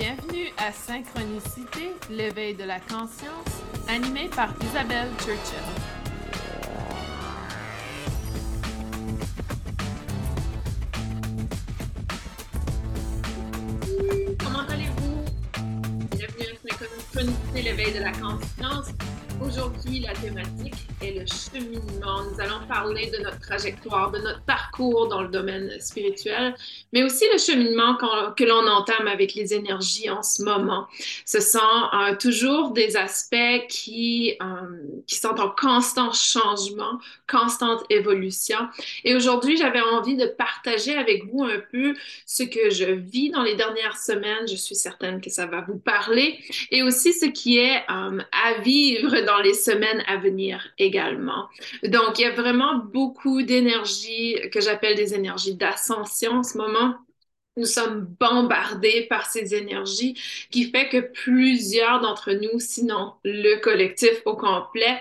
Bienvenue à Synchronicité, l'éveil de la conscience, animé par Isabelle Churchill. Comment allez-vous? Bienvenue à Synchronicité, l'éveil de la conscience. Aujourd'hui, la thématique est le cheminement. Nous allons parler de notre trajectoire, de notre parcours dans le domaine spirituel, mais aussi le cheminement que l'on entame avec les énergies en ce moment. Ce sont euh, toujours des aspects qui, euh, qui sont en constant changement, constante évolution. Et aujourd'hui, j'avais envie de partager avec vous un peu ce que je vis dans les dernières semaines. Je suis certaine que ça va vous parler. Et aussi ce qui est euh, à vivre dans les semaines à venir également. Donc, il y a vraiment beaucoup d'énergie que j'appelle des énergies d'ascension en ce moment nous sommes bombardés par ces énergies qui fait que plusieurs d'entre nous, sinon le collectif au complet,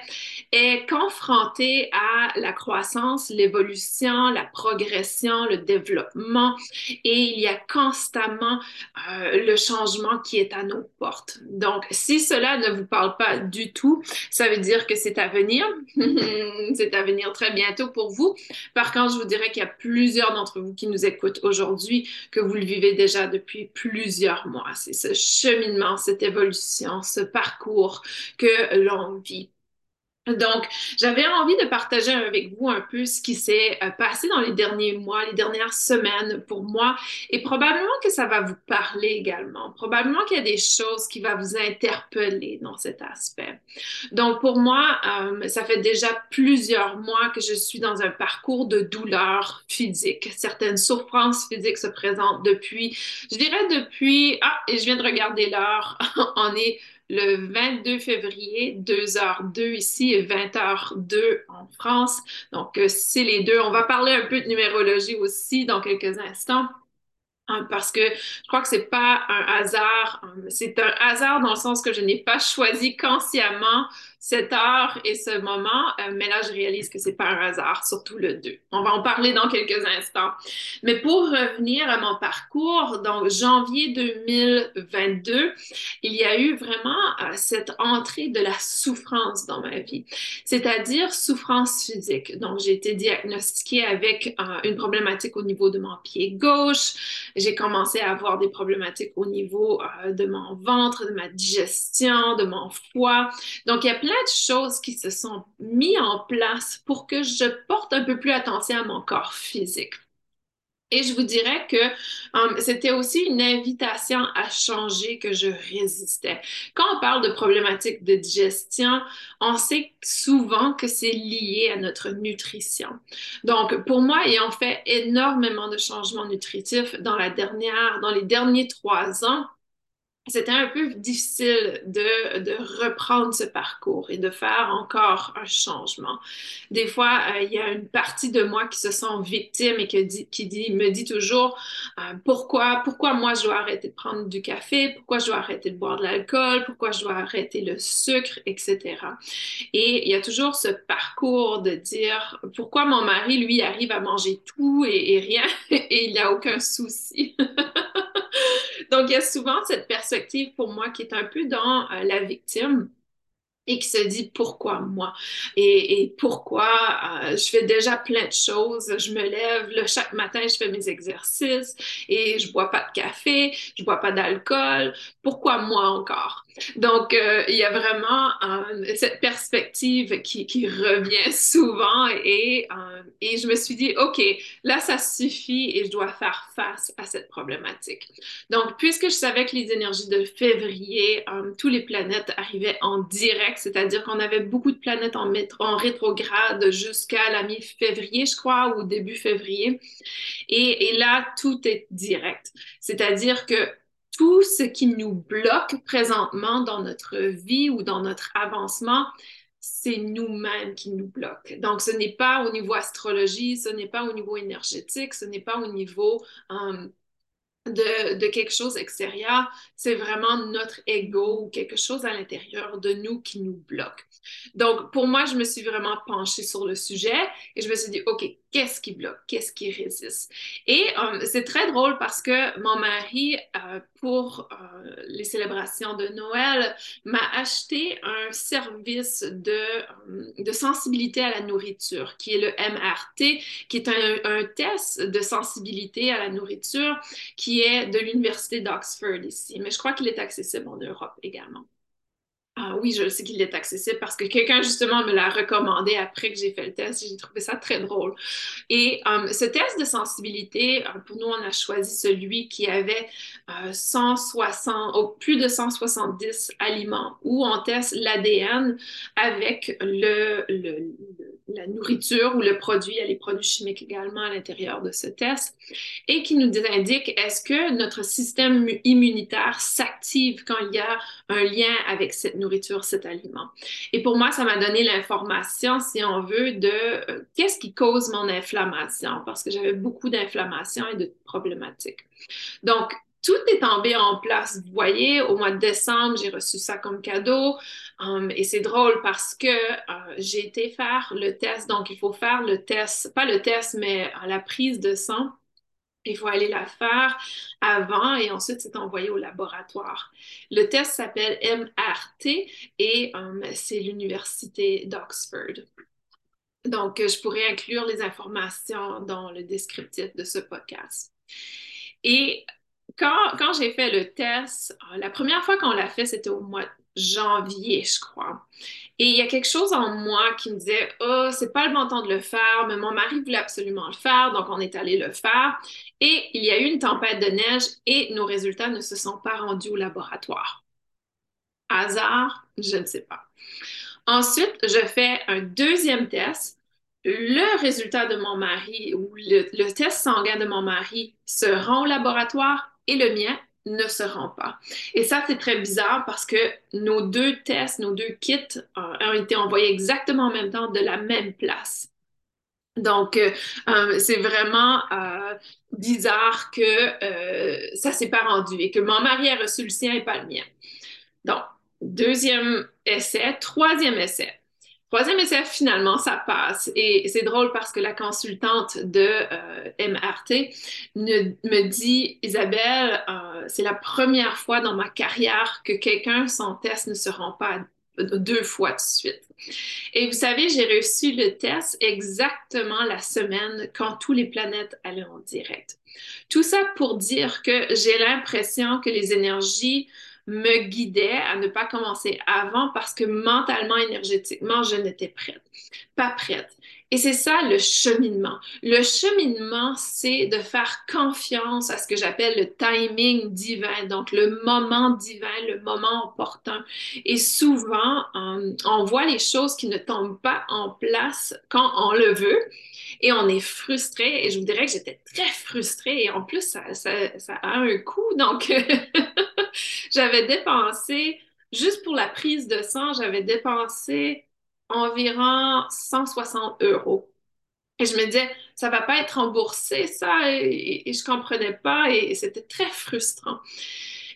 est confronté à la croissance, l'évolution, la progression, le développement et il y a constamment euh, le changement qui est à nos portes. Donc, si cela ne vous parle pas du tout, ça veut dire que c'est à venir. c'est à venir très bientôt pour vous. Par contre, je vous dirais qu'il y a plusieurs d'entre vous qui nous écoutent aujourd'hui que vous le vivez déjà depuis plusieurs mois. C'est ce cheminement, cette évolution, ce parcours que l'on vit donc, j'avais envie de partager avec vous un peu ce qui s'est euh, passé dans les derniers mois, les dernières semaines pour moi, et probablement que ça va vous parler également. Probablement qu'il y a des choses qui vont vous interpeller dans cet aspect. Donc, pour moi, euh, ça fait déjà plusieurs mois que je suis dans un parcours de douleur physique. Certaines souffrances physiques se présentent depuis, je dirais depuis, ah, et je viens de regarder l'heure, on est le 22 février, 2h02 ici et 20h02 en France. Donc, euh, c'est les deux. On va parler un peu de numérologie aussi dans quelques instants hein, parce que je crois que c'est pas un hasard. Hein, c'est un hasard dans le sens que je n'ai pas choisi consciemment cette heure et ce moment, euh, mais là, je réalise que c'est pas un hasard, surtout le 2. On va en parler dans quelques instants. Mais pour revenir à mon parcours, donc janvier 2022, il y a eu vraiment euh, cette entrée de la souffrance dans ma vie, c'est-à-dire souffrance physique. Donc, j'ai été diagnostiquée avec euh, une problématique au niveau de mon pied gauche. J'ai commencé à avoir des problématiques au niveau de mon ventre, de ma digestion, de mon foie. Donc, il y a plein plein de choses qui se sont mis en place pour que je porte un peu plus attention à mon corps physique. Et je vous dirais que um, c'était aussi une invitation à changer que je résistais. Quand on parle de problématiques de digestion, on sait souvent que c'est lié à notre nutrition. Donc, pour moi, ayant fait énormément de changements nutritifs dans la dernière, dans les derniers trois ans, c'était un peu difficile de, reprendre ce parcours et de faire encore un changement. Des fois, euh, il y a une partie de moi qui se sent victime et qui, qui dit, me dit toujours euh, pourquoi, pourquoi moi je dois arrêter de prendre du café, pourquoi je dois arrêter de boire de l'alcool, pourquoi je dois arrêter le sucre, etc. Et il y a toujours ce parcours de dire pourquoi mon mari, lui, arrive à manger tout et, et rien et il n'y a aucun souci. Donc, il y a souvent cette perspective pour moi qui est un peu dans euh, la victime et qui se dit pourquoi moi? Et, pourquoi euh, je fais déjà plein de choses. Je me lève, là, chaque matin, je fais mes exercices et je bois pas de café, je bois pas d'alcool. Pourquoi moi encore? Donc, euh, il y a vraiment euh, cette perspective qui, revient souvent et, et je me suis dit, OK, là, ça suffit et je dois faire face à cette problématique. Donc, puisque je savais que les énergies de février, tous les planètes arrivaient en direct c'est-à-dire qu'on avait beaucoup de planètes en, en rétrograde jusqu'à la mi-février, je crois, ou début février. Et là, tout est direct. C'est-à-dire que tout ce qui nous bloque présentement dans notre vie ou dans notre avancement, c'est nous-mêmes qui nous bloquent. Donc, ce n'est pas au niveau astrologie, ce n'est pas au niveau énergétique, ce n'est pas au niveau euh, de, quelque chose extérieur, c'est vraiment notre ego ou quelque chose à l'intérieur de nous qui nous bloque. Donc, pour moi, je me suis vraiment penchée sur le sujet et je me suis dit, OK, Qu'est-ce qui bloque? Qu'est-ce qui résiste? Et euh, c'est très drôle parce que mon mari, euh, pour euh, les célébrations de Noël, m'a acheté un service de, sensibilité à la nourriture, qui est le MRT, qui est un test de sensibilité à la nourriture qui est de l'Université d'Oxford ici. Mais je crois qu'il est accessible en Europe également. Ah oui, je sais qu'il est accessible parce que quelqu'un justement me l'a recommandé après que j'ai fait le test. J'ai trouvé ça très drôle. Et euh, ce test de sensibilité, euh, pour nous, on a choisi celui qui avait 160, euh, plus de 170 aliments où on teste l'ADN avec le, la nourriture ou le produit. Il y a les produits chimiques également à l'intérieur de ce test et qui nous indique est-ce que notre système immunitaire s'active quand il y a un lien avec cette nourriture cet aliment? Et pour moi, ça m'a donné l'information, si on veut, de euh, qu'est-ce qui cause mon inflammation, parce que j'avais beaucoup d'inflammation et de problématiques. Donc, tout est tombé en place. Vous voyez, au mois de décembre, j'ai reçu ça comme cadeau. Um, et c'est drôle parce que euh, j'ai été faire le test. Donc, il faut faire le test, pas le test, mais euh, la prise de sang il faut aller la faire avant et ensuite c'est envoyé au laboratoire. Le test s'appelle MRT et euh, c'est l'Université d'Oxford. Donc, je pourrais inclure les informations dans le descriptif de ce podcast. Et quand, j'ai fait le test, euh, la première fois qu'on l'a fait, c'était au mois de janvier, je crois. Et il y a quelque chose en moi qui me disait, oh, c'est pas le bon temps de le faire, mais mon mari voulait absolument le faire, donc on est allé le faire. Et il y a eu une tempête de neige et nos résultats ne se sont pas rendus au laboratoire. Hasard, je ne sais pas. Ensuite, je fais un deuxième test. Le résultat de mon mari ou le test sanguin de mon mari se rend au laboratoire et le mien ne se rend pas. Et ça, c'est très bizarre parce que nos deux tests, nos deux kits euh, ont été envoyés exactement en même temps de la même place. Donc, euh, euh, c'est vraiment bizarre que ça s'est pas rendu et que mon mari a reçu le sien et pas le mien. Donc, deuxième essai, troisième essai. Troisième essai, finalement, ça passe. Et c'est drôle parce que la consultante de euh, MRT me dit, Isabelle, euh, c'est la première fois dans ma carrière que quelqu'un, son test ne se rend pas deux fois de suite. Et vous savez, j'ai reçu le test exactement la semaine quand tous les planètes allaient en direct. Tout ça pour dire que j'ai l'impression que les énergies me guidait à ne pas commencer avant parce que mentalement, énergétiquement, je n'étais prête, pas prête. Et c'est ça le cheminement. Le cheminement, c'est de faire confiance à ce que j'appelle le timing divin, donc le moment divin, le moment opportun. Et souvent, euh, on voit les choses qui ne tombent pas en place quand on le veut et on est frustré. Et je vous dirais que j'étais très frustrée et en plus, ça, ça, ça a un coût. Donc, j'avais dépensé, juste pour la prise de sang, j'avais dépensé environ 160 euros. Et je me disais, ça va pas être remboursé, ça, et, je je comprenais pas, et, c'était très frustrant.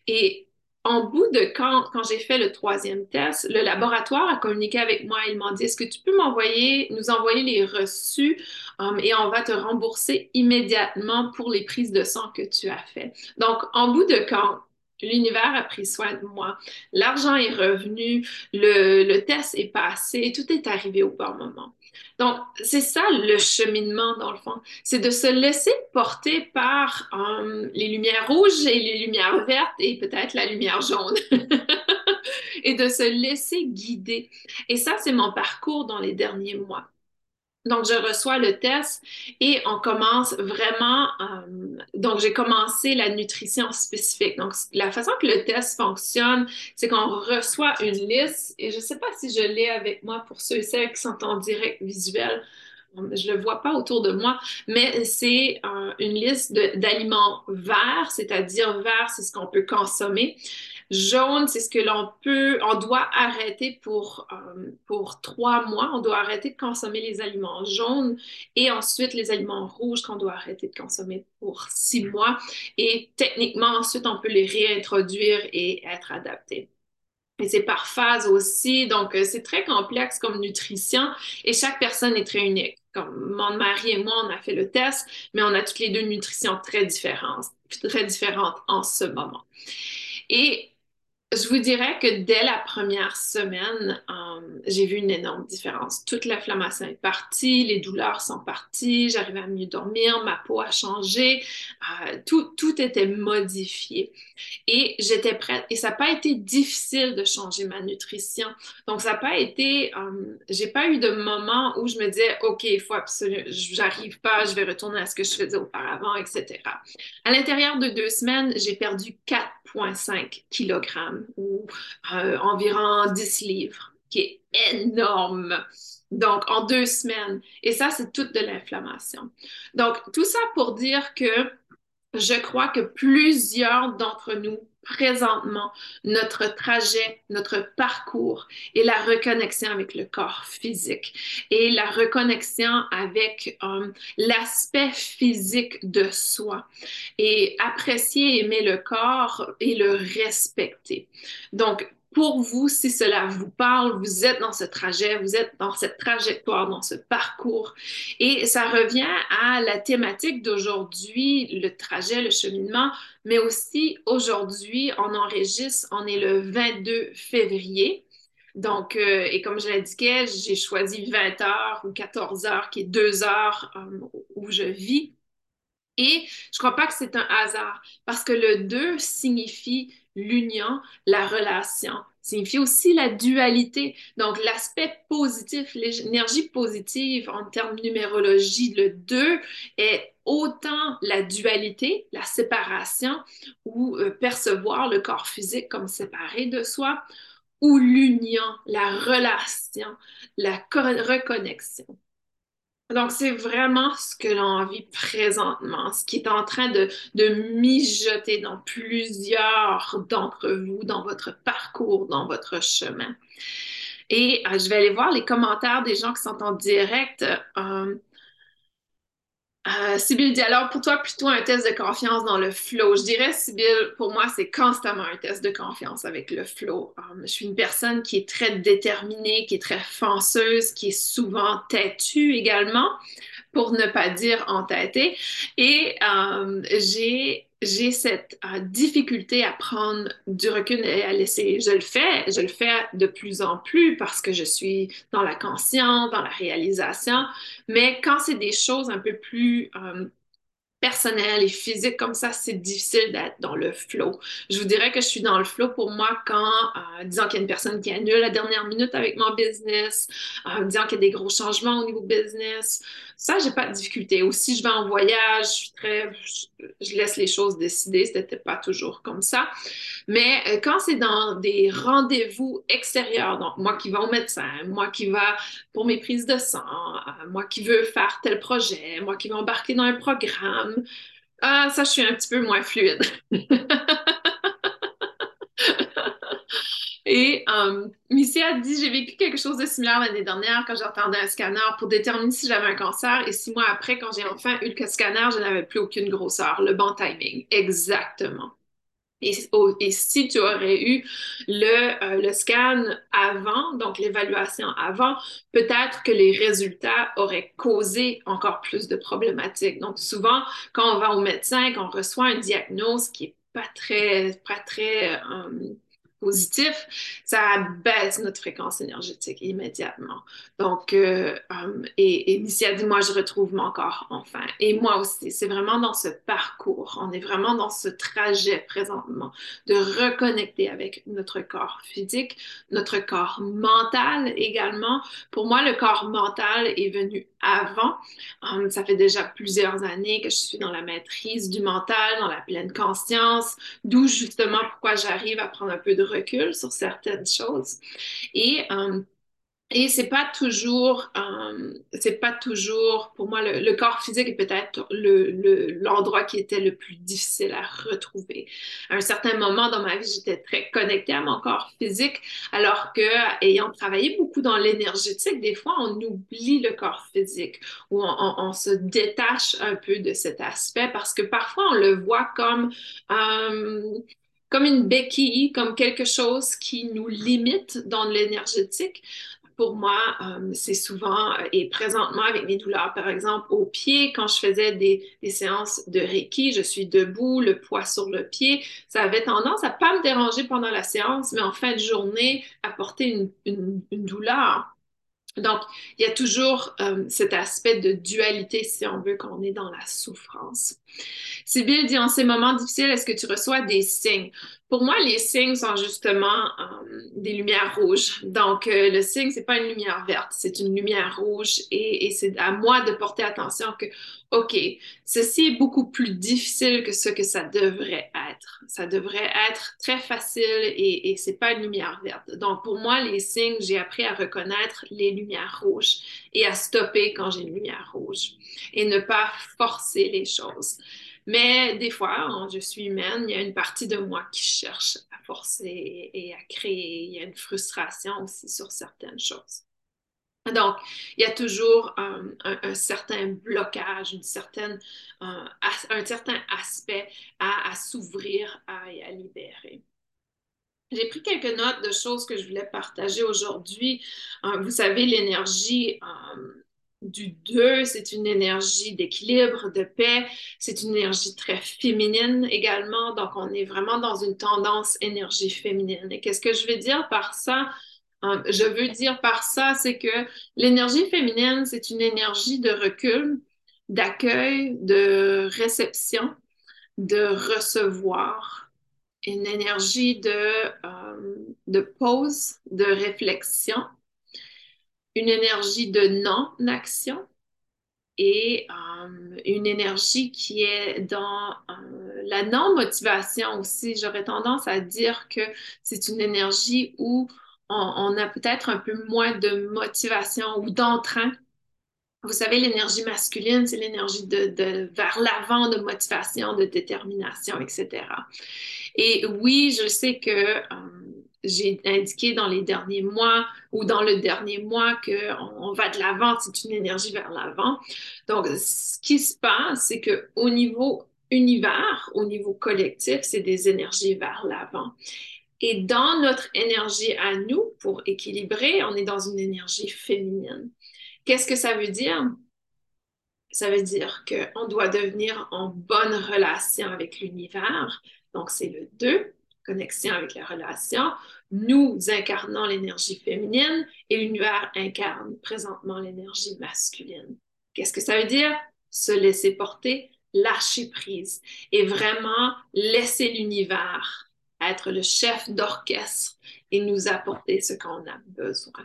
Et en bout de quand, quand j'ai fait le troisième test, le laboratoire a communiqué avec moi. Ils m'ont dit, est-ce que tu peux m'envoyer, nous envoyer les reçus um, et on va te rembourser immédiatement pour les prises de sang que tu as fait. Donc, en bout de quand, L'univers a pris soin de moi. L'argent est revenu, le, test est passé, tout est arrivé au bon moment. Donc, c'est ça le cheminement, dans le fond. C'est de se laisser porter par euh, les lumières rouges et les lumières vertes et peut-être la lumière jaune. et de se laisser guider. Et ça, c'est mon parcours dans les derniers mois. Donc, je reçois le test et on commence vraiment. Euh, donc, j'ai commencé la nutrition spécifique. Donc, la façon que le test fonctionne, c'est qu'on reçoit une liste et je ne sais pas si je l'ai avec moi pour ceux et celles qui sont en direct visuel. Je ne le vois pas autour de moi, mais c'est euh, une liste d'aliments verts, c'est-à-dire verts, c'est ce qu'on peut consommer. Jaune, c'est ce que l'on peut, on doit arrêter pour, euh, pour trois mois. On doit arrêter de consommer les aliments jaunes et ensuite les aliments rouges qu'on doit arrêter de consommer pour six mois. Et techniquement, ensuite, on peut les réintroduire et être adaptés. Et c'est par phase aussi. Donc, euh, c'est très complexe comme nutrition et chaque personne est très unique. Comme mon mari et moi, on a fait le test, mais on a toutes les deux une nutrition très différente, très différente en ce moment. Et je vous dirais que dès la première semaine, euh, j'ai vu une énorme différence. Toute l'inflammation est partie, les douleurs sont parties, j'arrivais à mieux dormir, ma peau a changé, euh, tout, tout était modifié. Et j'étais prête. Et ça n'a pas été difficile de changer ma nutrition. Donc, ça n'a pas été, euh, j'ai pas eu de moment où je me disais, OK, il faut absolument, j'arrive pas, je vais retourner à ce que je faisais auparavant, etc. À l'intérieur de deux semaines, j'ai perdu 4,5 kg ou euh, environ 10 livres, qui est énorme. Donc, en deux semaines. Et ça, c'est toute de l'inflammation. Donc, tout ça pour dire que je crois que plusieurs d'entre nous, présentement, notre trajet, notre parcours et la reconnexion avec le corps physique et la reconnexion avec euh, l'aspect physique de soi et apprécier, aimer le corps et le respecter. Donc, pour vous, si cela vous parle, vous êtes dans ce trajet, vous êtes dans cette trajectoire, dans ce parcours. Et ça revient à la thématique d'aujourd'hui, le trajet, le cheminement, mais aussi aujourd'hui, on enregistre, on est le 22 février. Donc, euh, et comme je l'indiquais, j'ai choisi 20 heures ou 14 heures, qui est deux heures euh, où je vis. Et je ne crois pas que c'est un hasard, parce que le 2 signifie l'union, la relation. Signifie aussi la dualité. Donc, l'aspect positif, l'énergie positive en termes de numérologie, le 2 est autant la dualité, la séparation ou euh, percevoir le corps physique comme séparé de soi, ou l'union, la relation, la reconnexion. Donc, c'est vraiment ce que l'on vit présentement, ce qui est en train de, mijoter dans plusieurs d'entre vous, dans votre parcours, dans votre chemin. Et euh, je vais aller voir les commentaires des gens qui sont en direct. Euh, euh, Sybille dit alors pour toi plutôt un test de confiance dans le flow. Je dirais, Sybille, pour moi, c'est constamment un test de confiance avec le flow. Euh, je suis une personne qui est très déterminée, qui est très fonceuse, qui est souvent têtue également, pour ne pas dire entêtée. Et euh, j'ai j'ai cette euh, difficulté à prendre du recul et à laisser. Je le fais, je le fais de plus en plus parce que je suis dans la conscience, dans la réalisation. Mais quand c'est des choses un peu plus euh, personnel et physique comme ça, c'est difficile d'être dans le flow. Je vous dirais que je suis dans le flow pour moi quand, euh, disons qu'il y a une personne qui annule la dernière minute avec mon business, euh, disant qu'il y a des gros changements au niveau business. Ça, j'ai pas de difficulté. Ou si je vais en voyage, je suis très, je, laisse les choses décider. C'était pas toujours comme ça. Mais euh, quand c'est dans des rendez-vous extérieurs, donc moi qui vais au médecin, moi qui vais pour mes prises de sang, euh, moi qui veux faire tel projet, moi qui vais embarquer dans un programme, ah, ça, je suis un petit peu moins fluide. Et euh, Missy a dit J'ai vécu quelque chose de similaire l'année dernière quand j'entendais un scanner pour déterminer si j'avais un cancer. Et six mois après, quand j'ai enfin eu le scanner, je n'avais plus aucune grosseur. Le bon timing. Exactement. Et, si tu aurais eu le, euh, le scan avant, donc l'évaluation avant, peut-être que les résultats auraient causé encore plus de problématiques. Donc souvent, quand on va au médecin, qu'on reçoit un diagnostic qui est pas très, pas très euh, positif, ça baisse notre fréquence énergétique immédiatement. Donc, euh, euh, et, et dit, moi, je retrouve mon corps enfin. Et moi aussi, c'est vraiment dans ce parcours, on est vraiment dans ce trajet présentement de reconnecter avec notre corps physique, notre corps mental également. Pour moi, le corps mental est venu avant. Um, ça fait déjà plusieurs années que je suis dans la maîtrise du mental, dans la pleine conscience, d'où justement pourquoi j'arrive à prendre un peu de recul sur certaines choses. Et um, et c'est pas toujours, euh, c'est pas toujours, pour moi, le, corps physique est peut-être l'endroit le, qui était le plus difficile à retrouver. À un certain moment dans ma vie, j'étais très connectée à mon corps physique, alors que, ayant travaillé beaucoup dans l'énergétique, des fois, on oublie le corps physique ou on, se détache un peu de cet aspect parce que parfois, on le voit comme, euh, comme une béquille, comme quelque chose qui nous limite dans l'énergétique pour moi, euh, c'est souvent, euh, et présentement avec mes douleurs, par exemple, au pied, quand je faisais des, séances de Reiki, je suis debout, le poids sur le pied, ça avait tendance à pas me déranger pendant la séance, mais en fin de journée, apporter une, douleur. Donc, il y a toujours euh, cet aspect de dualité, si on veut, qu'on est dans la souffrance. Sibyl dit, en ces moments difficiles, est-ce que tu reçois des signes? Pour moi, les signes sont justement euh, des lumières rouges. Donc, euh, le signe, c'est pas une lumière verte, c'est une lumière rouge et, c'est à moi de porter attention que, OK, ceci est beaucoup plus difficile que ce que ça devrait être. Ça devrait être très facile et, et c'est pas une lumière verte. Donc, pour moi, les signes, j'ai appris à reconnaître les lumières rouges et à stopper quand j'ai une lumière rouge et ne pas forcer les choses. Mais des fois, je suis humaine, il y a une partie de moi qui cherche à forcer et à créer. Il y a une frustration aussi sur certaines choses. Donc, il y a toujours euh, un, certain blocage, une certaine, euh, un certain aspect à, s'ouvrir à, et à libérer. J'ai pris quelques notes de choses que je voulais partager aujourd'hui. Euh, vous savez, l'énergie du 2, c'est une énergie d'équilibre, de paix, c'est une énergie très féminine également, donc on est vraiment dans une tendance énergie féminine. Et qu'est-ce que je veux dire par ça? Euh, je veux dire par ça, c'est que l'énergie féminine, c'est une énergie de recul, d'accueil, de réception, de recevoir, une énergie de, euh, de pause, de réflexion, une énergie de non-action et euh, une énergie qui est dans euh, la non-motivation aussi. J'aurais tendance à dire que c'est une énergie où on, a peut-être un peu moins de motivation ou d'entrain. Vous savez, l'énergie masculine, c'est l'énergie de, vers l'avant, de motivation, de détermination, etc. Et oui, je sais que euh, j'ai indiqué dans les derniers mois ou dans le dernier mois qu'on on va de l'avant, c'est une énergie vers l'avant. Donc, ce qui se passe, c'est qu'au niveau univers, au niveau collectif, c'est des énergies vers l'avant. Et dans notre énergie à nous, pour équilibrer, on est dans une énergie féminine. Qu'est-ce que ça veut dire? Ça veut dire qu'on doit devenir en bonne relation avec l'univers. Donc, c'est le 2 connexion avec la relation. Nous incarnons l'énergie féminine et l'univers incarne présentement l'énergie masculine. Qu'est-ce que ça veut dire? Se laisser porter, lâcher prise et vraiment laisser l'univers être le chef d'orchestre et nous apporter ce qu'on a besoin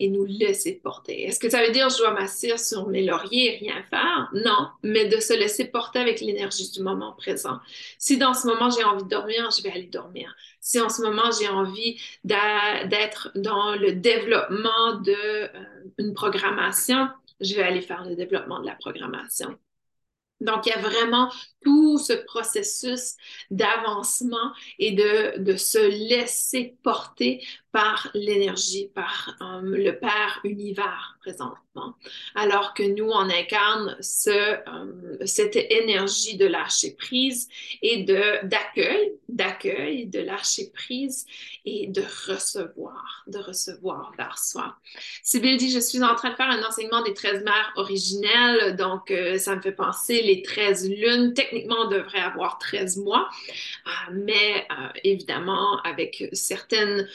et nous laisser porter. Est-ce que ça veut dire je dois m'asseoir sur mes lauriers et rien faire? Non, mais de se laisser porter avec l'énergie du moment présent. Si dans ce moment j'ai envie de dormir, je vais aller dormir. Si en ce moment j'ai envie d'être dans le développement d'une euh, programmation, je vais aller faire le développement de la programmation. Donc, il y a vraiment tout ce processus d'avancement et de, se laisser porter par l'énergie, par euh, le Père univers présentement. Alors que nous, on incarne ce, euh, cette énergie de lâcher prise et d'accueil, d'accueil, de lâcher prise et de recevoir, de recevoir vers soi. Sibyl dit, je suis en train de faire un enseignement des 13 mères originelles, donc euh, ça me fait penser les 13 lunes. Techniquement, on devrait avoir 13 mois, mais évidemment, avec certaines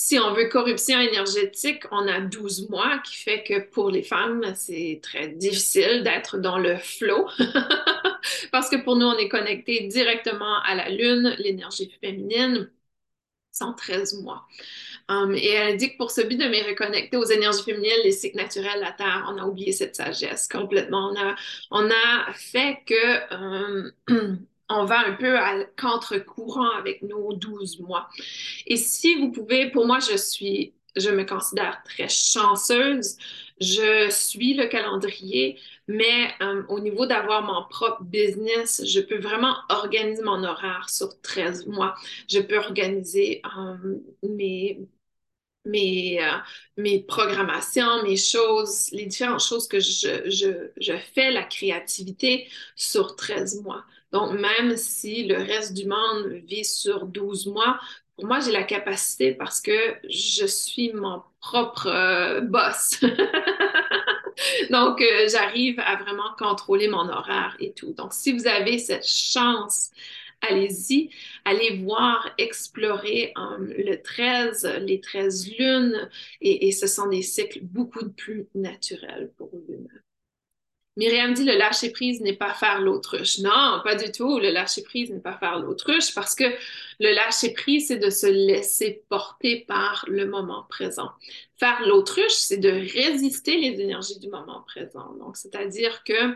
si on veut corruption énergétique, on a 12 mois, qui fait que pour les femmes, c'est très difficile d'être dans le flot. Parce que pour nous, on est connecté directement à la Lune, l'énergie féminine, sans 13 mois. Um, et elle dit que pour ce but de me reconnecter aux énergies féminines, les cycles naturels, la Terre, on a oublié cette sagesse complètement. On a, on a fait que um, on va un peu à contre-courant avec nos 12 mois. Et si vous pouvez, pour moi, je suis, je me considère très chanceuse. Je suis le calendrier, mais euh, au niveau d'avoir mon propre business, je peux vraiment organiser mon horaire sur 13 mois. Je peux organiser euh, euh, mes programmations, mes choses, les différentes choses que je, fais, la créativité sur 13 mois. Donc, même si le reste du monde vit sur 12 mois, pour moi, j'ai la capacité parce que je suis mon propre euh, boss. Donc, euh, j'arrive à vraiment contrôler mon horaire et tout. Donc, si vous avez cette chance, allez-y, allez voir, explorer um, le 13, les 13 lunes, et, ce sont des cycles beaucoup plus naturels pour vous. Myriam dit le lâcher prise n'est pas faire l'autruche. Non, pas du tout. Le lâcher prise n'est pas faire l'autruche parce que le lâcher prise, c'est de se laisser porter par le moment présent. Faire l'autruche, c'est de résister les énergies du moment présent. Donc, c'est-à-dire que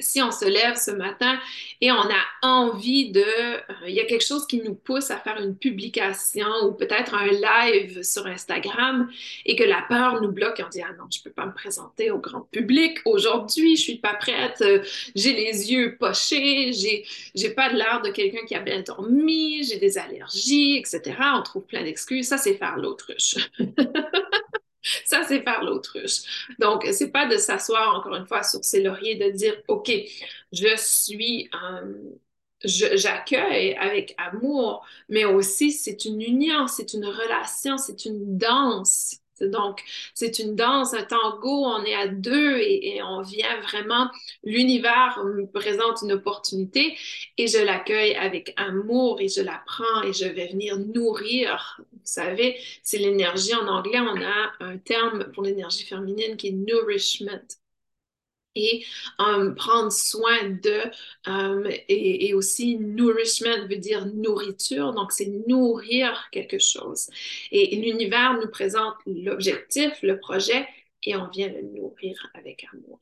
si on se lève ce matin et on a envie de, euh, il y a quelque chose qui nous pousse à faire une publication ou peut-être un live sur Instagram et que la peur nous bloque, on dit ah non, je peux pas me présenter au grand public aujourd'hui, je suis pas prête, euh, j'ai les yeux pochés, j'ai j'ai pas l'air de quelqu'un qui a bien dormi, j'ai des allergies, etc. On trouve plein d'excuses, ça c'est faire l'autruche. Ça, c'est faire l'autruche. Donc, c'est pas de s'asseoir encore une fois sur ses lauriers, de dire, OK, je suis, euh, j'accueille avec amour, mais aussi c'est une union, c'est une relation, c'est une danse. Donc, c'est une danse, un tango, on est à deux et, on vient vraiment, l'univers me présente une opportunité et je l'accueille avec amour et je la prends et je vais venir nourrir. Vous savez, c'est l'énergie en anglais, on a un terme pour l'énergie féminine qui est nourishment et um, prendre soin de, um, et, aussi nourishment veut dire nourriture, donc c'est nourrir quelque chose. Et, l'univers nous présente l'objectif, le projet, et on vient le nourrir avec amour.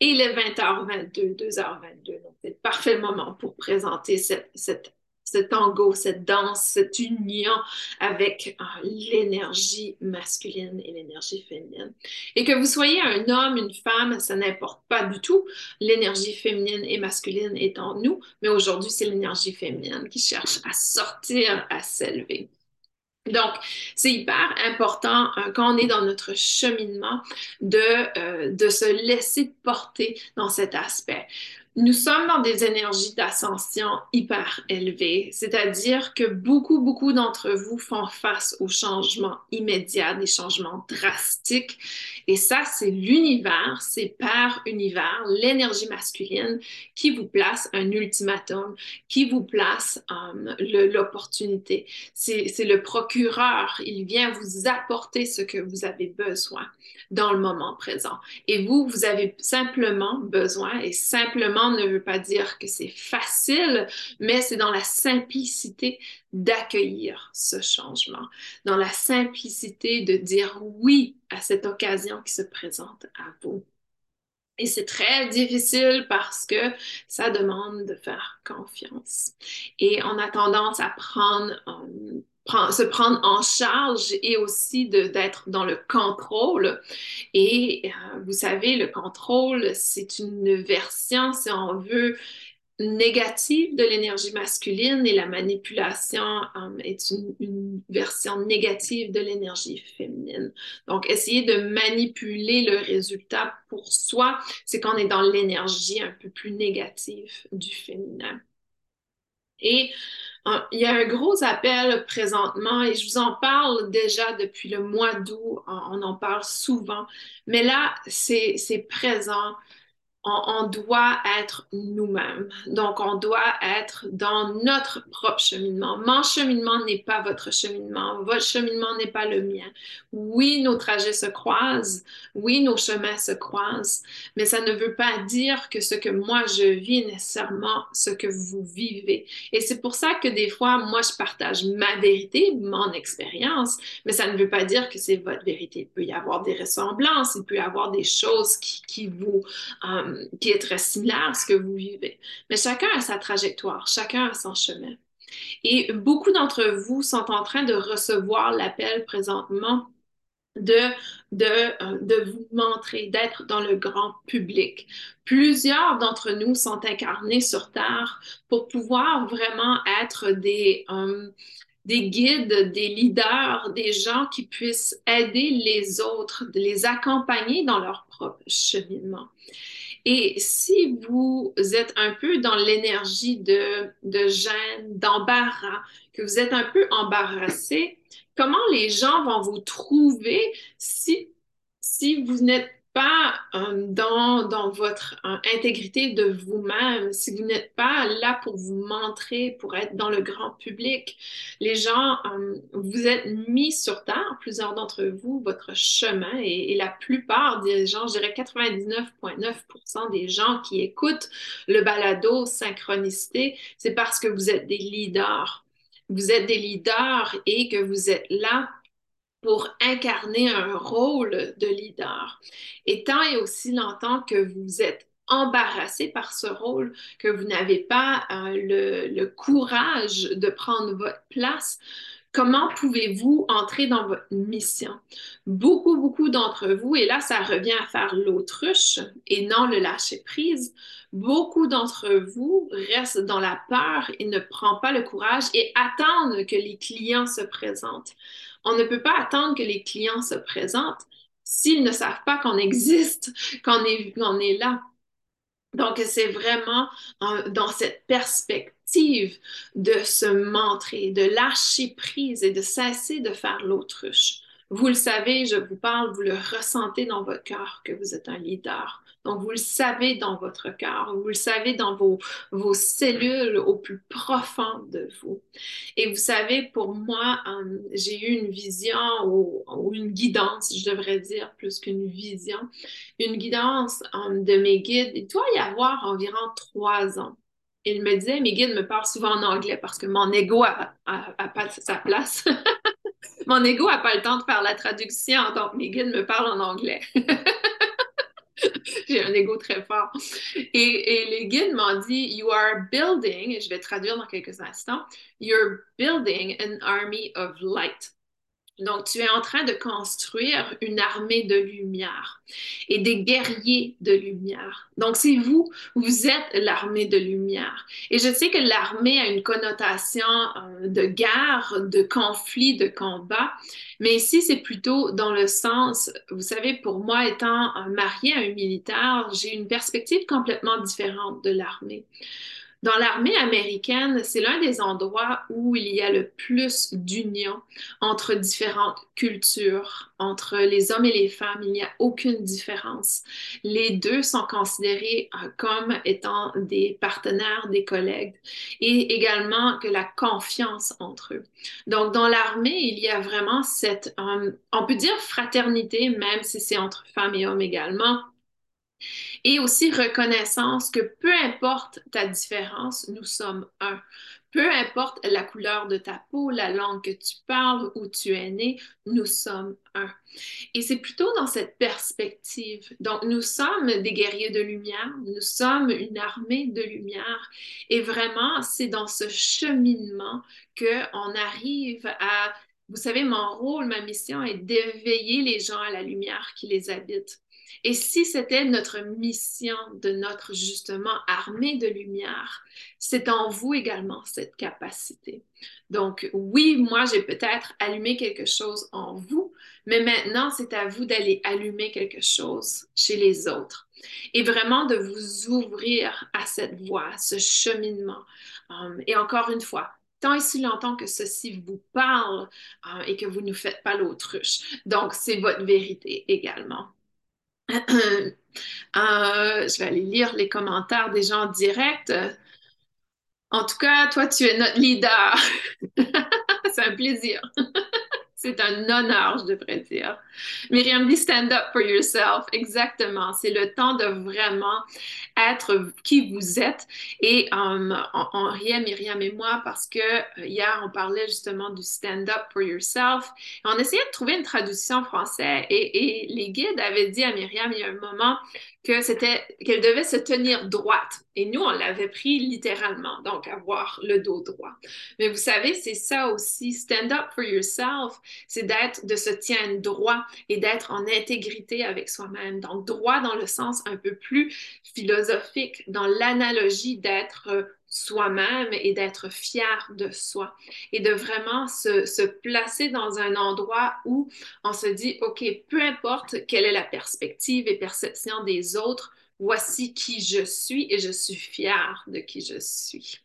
Et il est 20h22, 2h22, donc c'est le parfait moment pour présenter cette ce tango, cette danse, cette union avec euh, l'énergie masculine et l'énergie féminine. Et que vous soyez un homme, une femme, ça n'importe pas du tout. L'énergie féminine et masculine est en nous, mais aujourd'hui, c'est l'énergie féminine qui cherche à sortir, à s'élever. Donc, c'est hyper important euh, quand on est dans notre cheminement de, euh, de se laisser porter dans cet aspect. Nous sommes dans des énergies d'ascension hyper élevées, c'est-à-dire que beaucoup, beaucoup d'entre vous font face aux changements immédiats, des changements drastiques. Et ça, c'est l'univers, c'est par univers, l'énergie masculine qui vous place un ultimatum, qui vous place um, l'opportunité. C'est le procureur, il vient vous apporter ce que vous avez besoin dans le moment présent. Et vous, vous avez simplement besoin et simplement ne veut pas dire que c'est facile, mais c'est dans la simplicité d'accueillir ce changement, dans la simplicité de dire oui à cette occasion qui se présente à vous. Et c'est très difficile parce que ça demande de faire confiance. Et on a tendance à prendre euh, se prendre en charge et aussi d'être dans le contrôle. Et euh, vous savez, le contrôle, c'est une version, si on veut, négative de l'énergie masculine et la manipulation euh, est une, une, version négative de l'énergie féminine. Donc, essayer de manipuler le résultat pour soi, c'est qu'on est dans l'énergie un peu plus négative du féminin. Et il y a un gros appel présentement et je vous en parle déjà depuis le mois d'août. On en parle souvent. Mais là, c'est présent on, doit être nous-mêmes. Donc, on doit être dans notre propre cheminement. Mon cheminement n'est pas votre cheminement. Votre cheminement n'est pas le mien. Oui, nos trajets se croisent. Oui, nos chemins se croisent. Mais ça ne veut pas dire que ce que moi je vis nécessairement ce que vous vivez. Et c'est pour ça que des fois, moi, je partage ma vérité, mon expérience, mais ça ne veut pas dire que c'est votre vérité. Il peut y avoir des ressemblances, il peut y avoir des choses qui, qui vous... Euh, qui est très similaire à ce que vous vivez. Mais chacun a sa trajectoire, chacun a son chemin. Et beaucoup d'entre vous sont en train de recevoir l'appel présentement de, de, euh, vous montrer, d'être dans le grand public. Plusieurs d'entre nous sont incarnés sur Terre pour pouvoir vraiment être des, euh, des guides, des leaders, des gens qui puissent aider les autres, les accompagner dans leur propre cheminement. Et si vous êtes un peu dans l'énergie de, gêne, d'embarras, que vous êtes un peu embarrassé, comment les gens vont vous trouver si, si vous n'êtes pas euh, dans, dans votre euh, intégrité de vous-même, si vous n'êtes pas là pour vous montrer, pour être dans le grand public, les gens, euh, vous êtes mis sur terre, plusieurs d'entre vous, votre chemin, et, et, la plupart des gens, je dirais 99,9% des gens qui écoutent le balado synchronicité, c'est parce que vous êtes des leaders. Vous êtes des leaders et que vous êtes là pour incarner un rôle de leader. Et tant et aussi longtemps que vous êtes embarrassé par ce rôle, que vous n'avez pas euh, le, le, courage de prendre votre place, comment pouvez-vous entrer dans votre mission? Beaucoup, beaucoup d'entre vous, et là, ça revient à faire l'autruche et non le lâcher prise, beaucoup d'entre vous restent dans la peur et ne prennent pas le courage et attendent que les clients se présentent. On ne peut pas attendre que les clients se présentent s'ils ne savent pas qu'on existe, qu'on est, qu'on est là. Donc, c'est vraiment euh, dans cette perspective de se montrer, de lâcher prise et de cesser de faire l'autruche. Vous le savez, je vous parle, vous le ressentez dans votre cœur que vous êtes un leader. Donc, vous le savez dans votre cœur, vous le savez dans vos, vos cellules au plus profond de vous. Et vous savez, pour moi, euh, j'ai eu une vision ou, une guidance, je devrais dire, plus qu'une vision, une guidance euh, de mes guides. Il doit y avoir environ trois ans. Il me disait, mes me parlent souvent en anglais parce que mon ego a, pas sa place. Mon ego n'a pas le temps de faire la traduction, donc mes me parlent en anglais. J'ai un ego très fort. Et, et les guides m'ont dit, You are building, et je vais traduire dans quelques instants, You're building an army of light. Donc, tu es en train de construire une armée de lumière et des guerriers de lumière. Donc, c'est vous, vous êtes l'armée de lumière. Et je sais que l'armée a une connotation euh, de guerre, de conflit, de combat, mais ici, c'est plutôt dans le sens, vous savez, pour moi, étant mariée à un militaire, j'ai une perspective complètement différente de l'armée. Dans l'armée américaine, c'est l'un des endroits où il y a le plus d'union entre différentes cultures, entre les hommes et les femmes. Il n'y a aucune différence. Les deux sont considérés euh, comme étant des partenaires, des collègues, et également que la confiance entre eux. Donc, dans l'armée, il y a vraiment cette, euh, on peut dire fraternité, même si c'est entre femmes et hommes également et aussi reconnaissance que peu importe ta différence, nous sommes un. Peu importe la couleur de ta peau, la langue que tu parles, où tu es né, nous sommes un. Et c'est plutôt dans cette perspective. Donc, nous sommes des guerriers de lumière, nous sommes une armée de lumière. Et vraiment, c'est dans ce cheminement qu'on arrive à... Vous savez, mon rôle, ma mission est d'éveiller les gens à la lumière qui les habite. Et si c'était notre mission de notre justement armée de lumière, c'est en vous également cette capacité. Donc oui, moi j'ai peut-être allumé quelque chose en vous, mais maintenant c'est à vous d'aller allumer quelque chose chez les autres et vraiment de vous ouvrir à cette voie, ce cheminement. Um, et encore une fois, tant et si longtemps que ceci vous parle uh, et que vous ne faites pas l'autruche. Donc, c'est votre vérité également. Euh, je vais aller lire les commentaires des gens directs. En tout cas, toi, tu es notre leader. C'est un plaisir. C'est un honneur, je devrais dire. Myriam dit stand up for yourself. Exactement. C'est le temps de vraiment être qui vous êtes. Et um, on, on, riait, Myriam et moi, parce que euh, hier, on parlait justement du stand up for yourself. on essayait de trouver une traduction française et les guides avaient dit à Myriam, il y a un moment, que c'était qu'elle devait se tenir droite. Et nous, on l'avait pris littéralement, donc avoir le dos droit. Mais vous savez, c'est ça aussi, stand up for yourself, c'est d'être, de se tenir droit et d'être en intégrité avec soi-même. Donc, droit dans le sens un peu plus philosophique, dans l'analogie d'être soi-même et d'être fier de soi et de vraiment se, placer dans un endroit où on se dit, OK, peu importe quelle est la perspective et perception des autres, voici qui je suis et je suis fière de qui je suis.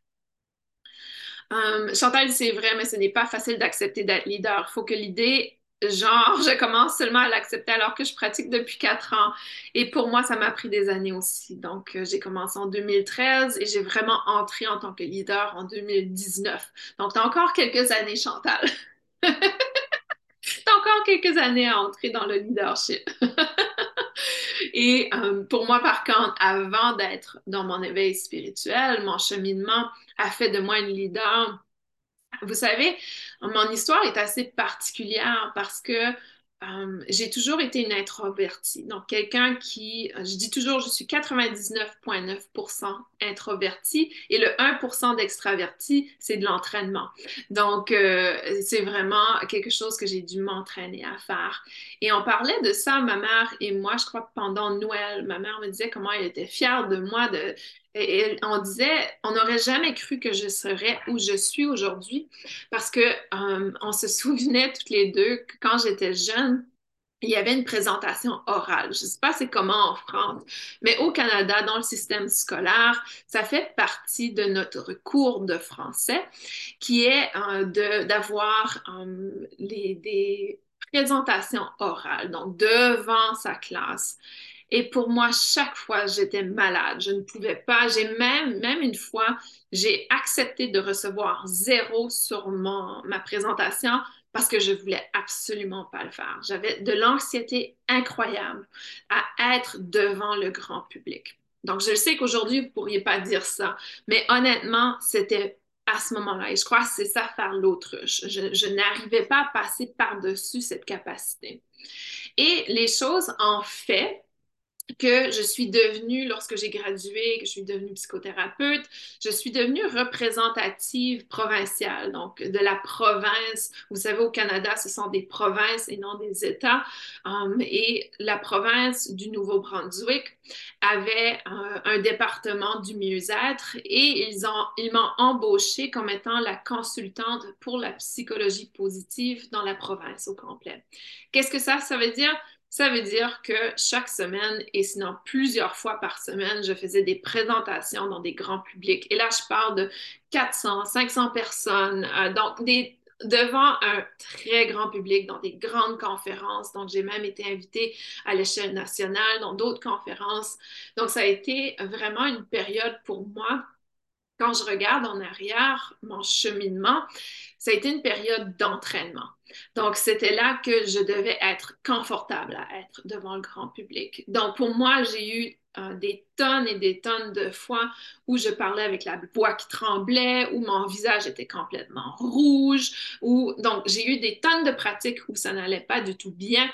Euh, Chantal, c'est vrai, mais ce n'est pas facile d'accepter d'être leader. Il faut que l'idée, genre, je commence seulement à l'accepter alors que je pratique depuis quatre ans. Et pour moi, ça m'a pris des années aussi. Donc, euh, j'ai commencé en 2013 et j'ai vraiment entré en tant que leader en 2019. Donc, tu as encore quelques années, Chantal. tu as encore quelques années à entrer dans le leadership. Et euh, pour moi, par contre, avant d'être dans mon éveil spirituel, mon cheminement a fait de moi une leader. Vous savez, mon histoire est assez particulière parce que euh, j'ai toujours été une introvertie. Donc, quelqu'un qui, je dis toujours, je suis 99,9% introvertie et le 1% d'extraverti, c'est de l'entraînement. Donc, euh, c'est vraiment quelque chose que j'ai dû m'entraîner à faire. Et on parlait de ça, ma mère et moi, je crois pendant Noël, ma mère me disait comment elle était fière de moi de, on disait, on n'aurait jamais cru que je serais où je suis aujourd'hui parce que euh, on se souvenait toutes les deux que quand j'étais jeune, il y avait une présentation orale. Je ne sais pas c'est comment en France, mais au Canada, dans le système scolaire, ça fait partie de notre cours de français qui est euh, d'avoir euh, des présentations orales, donc devant sa classe. Et pour moi, chaque fois, j'étais malade. Je ne pouvais pas. J'ai même, même une fois, j'ai accepté de recevoir zéro sur ma présentation parce que je voulais absolument pas le faire. J'avais de l'anxiété incroyable à être devant le grand public. Donc, je sais qu'aujourd'hui, vous ne pourriez pas dire ça, mais honnêtement, c'était à ce moment-là. Et je crois que c'est ça faire l'autruche. Je n'arrivais pas à passer par-dessus cette capacité. Et les choses, en fait, que je suis devenue, lorsque j'ai gradué, que je suis devenue psychothérapeute, je suis devenue représentative provinciale, donc de la province. Vous savez, au Canada, ce sont des provinces et non des États. Um, et la province du Nouveau-Brunswick avait euh, un département du mieux-être et ils ils m'ont embauchée comme étant la consultante pour la psychologie positive dans la province au complet. Qu'est-ce que ça, ça veut dire? Ça veut dire que chaque semaine, et sinon plusieurs fois par semaine, je faisais des présentations dans des grands publics. Et là, je parle de 400, 500 personnes, euh, donc devant un très grand public, dans des grandes conférences. Donc, j'ai même été invitée à l'échelle nationale dans d'autres conférences. Donc, ça a été vraiment une période pour moi quand je regarde en arrière mon cheminement, ça a été une période d'entraînement. Donc, c'était là que je devais être confortable à être devant le grand public. Donc, pour moi, j'ai eu euh, des tonnes et des tonnes de fois où je parlais avec la voix qui tremblait, où mon visage était complètement rouge, où donc j'ai eu des tonnes de pratiques où ça n'allait pas du tout bien.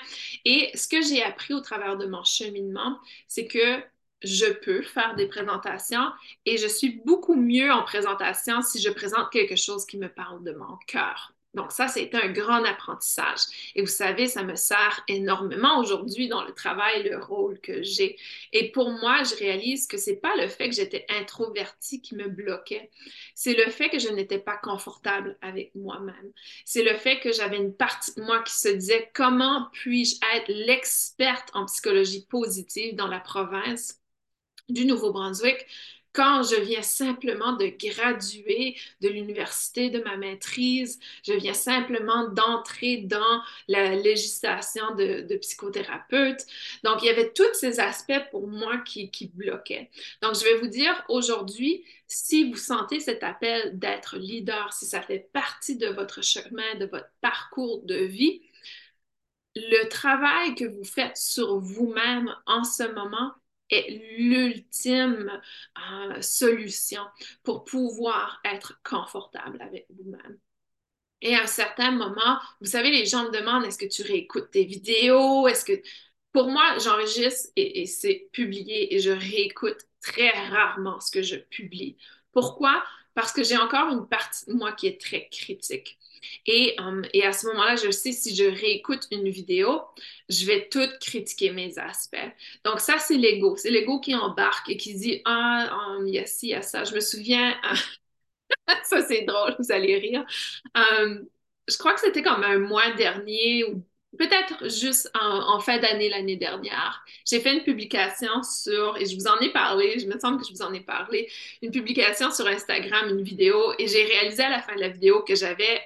Et ce que j'ai appris au travers de mon cheminement, c'est que je peux faire des présentations et je suis beaucoup mieux en présentation si je présente quelque chose qui me parle de mon cœur. Donc ça, c'est un grand apprentissage. Et vous savez, ça me sert énormément aujourd'hui dans le travail, le rôle que j'ai. Et pour moi, je réalise que c'est pas le fait que j'étais introvertie qui me bloquait. C'est le fait que je n'étais pas confortable avec moi-même. C'est le fait que j'avais une partie de moi qui se disait comment puis-je être l'experte en psychologie positive dans la province du Nouveau-Brunswick? Quand je viens simplement de graduer de l'université de ma maîtrise, je viens simplement d'entrer dans la législation de, psychothérapeute. Donc, il y avait tous ces aspects pour moi qui, bloquaient. Donc, je vais vous dire aujourd'hui, si vous sentez cet appel d'être leader, si ça fait partie de votre chemin, de votre parcours de vie, le travail que vous faites sur vous-même en ce moment est l'ultime euh, solution pour pouvoir être confortable avec vous-même. Et à un certain moment, vous savez, les gens me demandent est-ce que tu réécoutes tes vidéos? Est-ce que. Pour moi, j'enregistre et, et c'est publié et je réécoute très rarement ce que je publie. Pourquoi? Parce que j'ai encore une partie de moi qui est très critique. Um, et, à ce moment-là, je sais si je réécoute une vidéo, je vais tout critiquer mes aspects. Donc ça, c'est l'ego. C'est l'ego qui embarque et qui dit, ah, il y a ci, il y a ça. Je me souviens, ça c'est drôle, vous allez rire. Um, je crois que c'était comme un mois dernier ou peut-être juste en, fin d'année l'année dernière, j'ai fait une publication sur, et je vous en ai parlé, je me semble que je vous en ai parlé, une publication sur Instagram, une vidéo, et j'ai réalisé à la fin de la vidéo que j'avais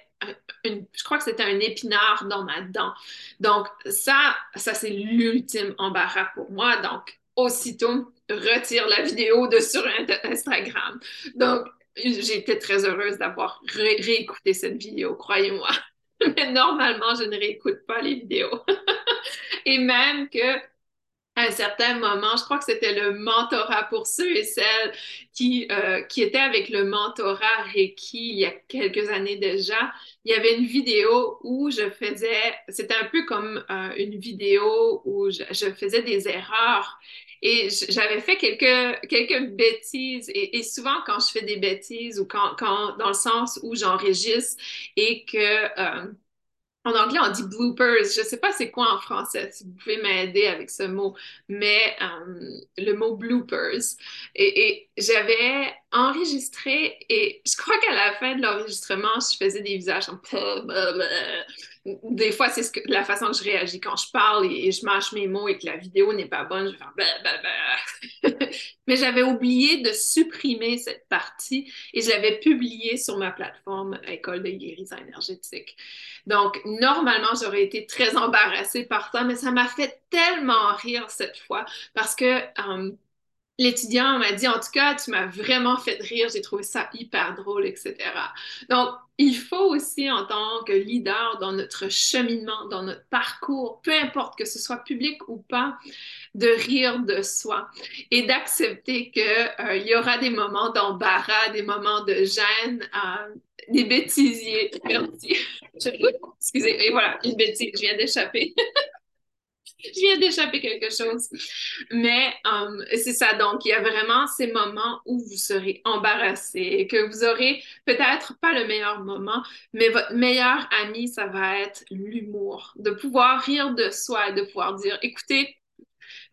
je crois que c'était un épinard dans ma dent. Donc, ça, ça c'est l'ultime embarras pour moi. Donc, aussitôt, retire la vidéo de sur Instagram. Donc, j'ai été très heureuse d'avoir réécouté cette vidéo, croyez-moi. Mais normalement, je ne réécoute pas les vidéos. Et même que à un certain moment, je crois que c'était le mentorat pour ceux et celles qui, euh, qui étaient avec le mentorat Reiki il y a quelques années déjà. Il y avait une vidéo où je faisais, c'était un peu comme euh, une vidéo où je, faisais des erreurs et j'avais fait quelques, quelques bêtises. Et, et, souvent, quand je fais des bêtises ou quand, quand dans le sens où j'enregistre et que... Euh, en anglais, on dit bloopers. Je ne sais pas c'est quoi en français, si vous pouvez m'aider avec ce mot, mais euh, le mot bloopers. Et, et j'avais enregistré et je crois qu'à la fin de l'enregistrement, je faisais des visages en des fois, c'est ce que, la façon que je réagis quand je parle et, je mâche mes mots et que la vidéo n'est pas bonne, je vais faire Mais j'avais oublié de supprimer cette partie et je l'avais publiée sur ma plateforme École de guérison énergétique. Donc, normalement, j'aurais été très embarrassée par ça, mais ça m'a fait tellement rire cette fois parce que euh, l'étudiant m'a dit, en tout cas, tu m'as vraiment fait rire, j'ai trouvé ça hyper drôle, etc. Donc, il faut aussi, en tant que leader dans notre cheminement, dans notre parcours, peu importe que ce soit public ou pas, de rire de soi et d'accepter qu'il euh, y aura des moments d'embarras, des moments de gêne, euh, des bêtisiers. Merci. Excusez, et voilà, une bêtise, je viens d'échapper. je viens d'échapper quelque chose. Mais um, c'est ça, donc il y a vraiment ces moments où vous serez embarrassé, que vous aurez peut-être pas le meilleur moment, mais votre meilleur ami, ça va être l'humour, de pouvoir rire de soi de pouvoir dire, écoutez,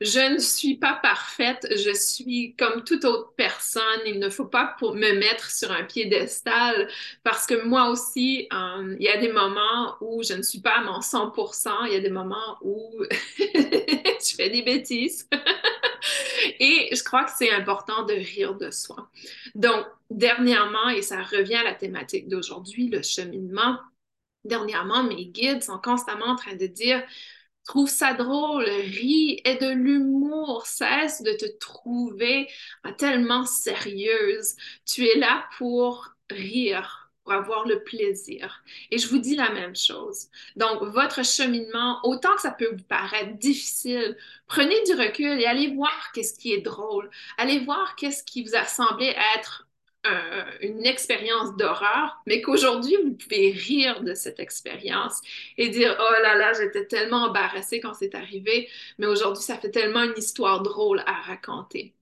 je ne suis pas parfaite, je suis comme toute autre personne. Il ne faut pas pour me mettre sur un piédestal parce que moi aussi, euh, il y a des moments où je ne suis pas à mon 100%, il y a des moments où je fais des bêtises. et je crois que c'est important de rire de soi. Donc, dernièrement, et ça revient à la thématique d'aujourd'hui, le cheminement, dernièrement, mes guides sont constamment en train de dire Trouve ça drôle, ris, et de l'humour, cesse de te trouver tellement sérieuse. Tu es là pour rire, pour avoir le plaisir. Et je vous dis la même chose. Donc, votre cheminement, autant que ça peut vous paraître difficile, prenez du recul et allez voir qu'est-ce qui est drôle. Allez voir qu'est-ce qui vous a semblé être une expérience d'horreur, mais qu'aujourd'hui, vous pouvez rire de cette expérience et dire, oh là là, j'étais tellement embarrassée quand c'est arrivé, mais aujourd'hui, ça fait tellement une histoire drôle à raconter.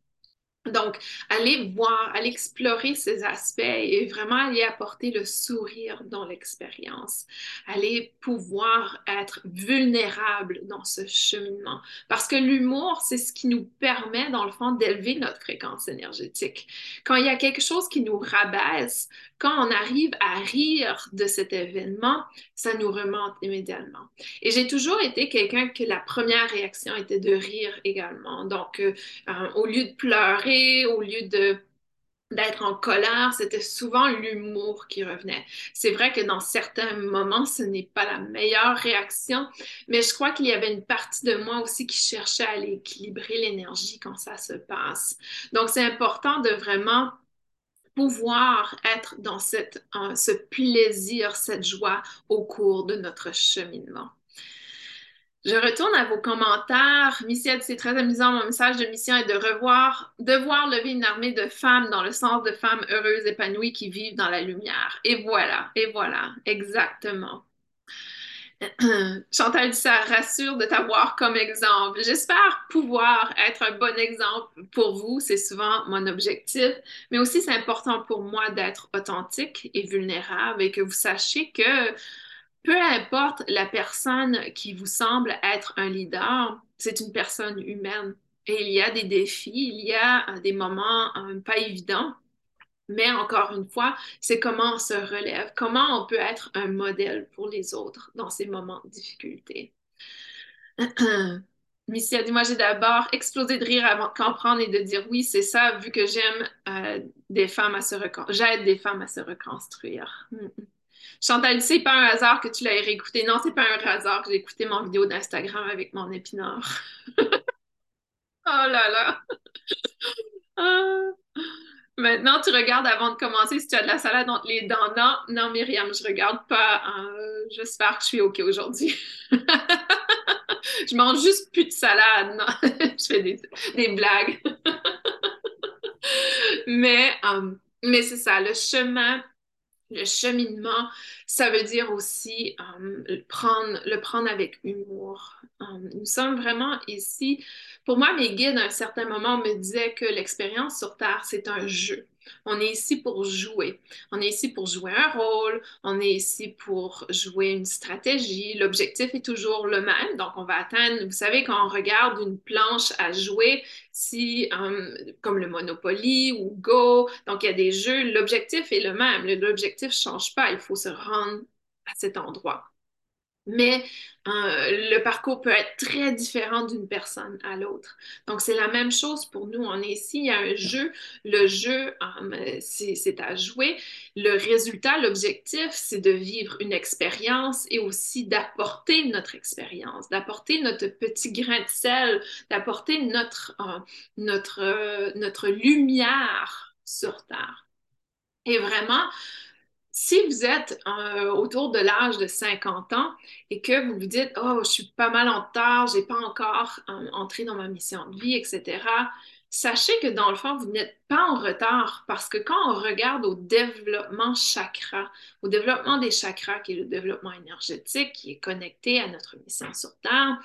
Donc, allez voir, allez explorer ces aspects et vraiment aller apporter le sourire dans l'expérience. Allez pouvoir être vulnérable dans ce cheminement. Parce que l'humour, c'est ce qui nous permet, dans le fond, d'élever notre fréquence énergétique. Quand il y a quelque chose qui nous rabaisse, quand on arrive à rire de cet événement, ça nous remonte immédiatement. Et j'ai toujours été quelqu'un que la première réaction était de rire également. Donc, euh, euh, au lieu de pleurer, au lieu d'être en colère, c'était souvent l'humour qui revenait. C'est vrai que dans certains moments, ce n'est pas la meilleure réaction, mais je crois qu'il y avait une partie de moi aussi qui cherchait à équilibrer l'énergie quand ça se passe. Donc, c'est important de vraiment pouvoir être dans ce plaisir, cette joie au cours de notre cheminement. Je retourne à vos commentaires. Missiette, c'est très amusant. Mon message de mission est de revoir, devoir lever une armée de femmes dans le sens de femmes heureuses, épanouies qui vivent dans la lumière. Et voilà, et voilà, exactement. Chantal ça rassure de t'avoir comme exemple. J'espère pouvoir être un bon exemple pour vous. C'est souvent mon objectif. Mais aussi, c'est important pour moi d'être authentique et vulnérable et que vous sachiez que peu importe la personne qui vous semble être un leader, c'est une personne humaine. Et il y a des défis, il y a des moments euh, pas évidents. Mais encore une fois, c'est comment on se relève, comment on peut être un modèle pour les autres dans ces moments de difficulté. Missy a dit, moi j'ai d'abord explosé de rire avant de comprendre et de dire oui, c'est ça, vu que j'aime euh, des femmes à se reconstruire, j'aide des femmes à se reconstruire. Mm -mm. Chantal, c'est pas un hasard que tu l'aies réécouté. Non, c'est pas un hasard que j'ai écouté mon vidéo d'Instagram avec mon épinard. oh là là! Ah. Maintenant, tu regardes avant de commencer si tu as de la salade entre les dents. Non, non, Myriam, je regarde pas. Euh, J'espère que je suis OK aujourd'hui. je mange juste plus de salade. Non, je fais des, blagues. um, mais c'est ça, le chemin le cheminement, ça veut dire aussi um, prendre, le prendre avec humour. Um, nous sommes vraiment ici. Pour moi, mes guides, à un certain moment, me disaient que l'expérience sur Terre, c'est un jeu. On est ici pour jouer. On est ici pour jouer un rôle. On est ici pour jouer une stratégie. L'objectif est toujours le même. Donc, on va atteindre, vous savez, quand on regarde une planche à jouer, si, um, comme le Monopoly ou Go, donc il y a des jeux, l'objectif est le même. L'objectif ne change pas. Il faut se rendre à cet endroit. Mais euh, le parcours peut être très différent d'une personne à l'autre. Donc, c'est la même chose pour nous. On est ici, il y a un jeu. Le jeu, euh, c'est à jouer. Le résultat, l'objectif, c'est de vivre une expérience et aussi d'apporter notre expérience, d'apporter notre petit grain de sel, d'apporter notre, euh, notre, euh, notre lumière sur Terre. Et vraiment, si vous êtes euh, autour de l'âge de 50 ans et que vous vous dites Oh, je suis pas mal en retard, j'ai pas encore euh, entré dans ma mission de vie, etc., sachez que dans le fond, vous n'êtes pas en retard parce que quand on regarde au développement chakra, au développement des chakras, qui est le développement énergétique, qui est connecté à notre mission sur Terre,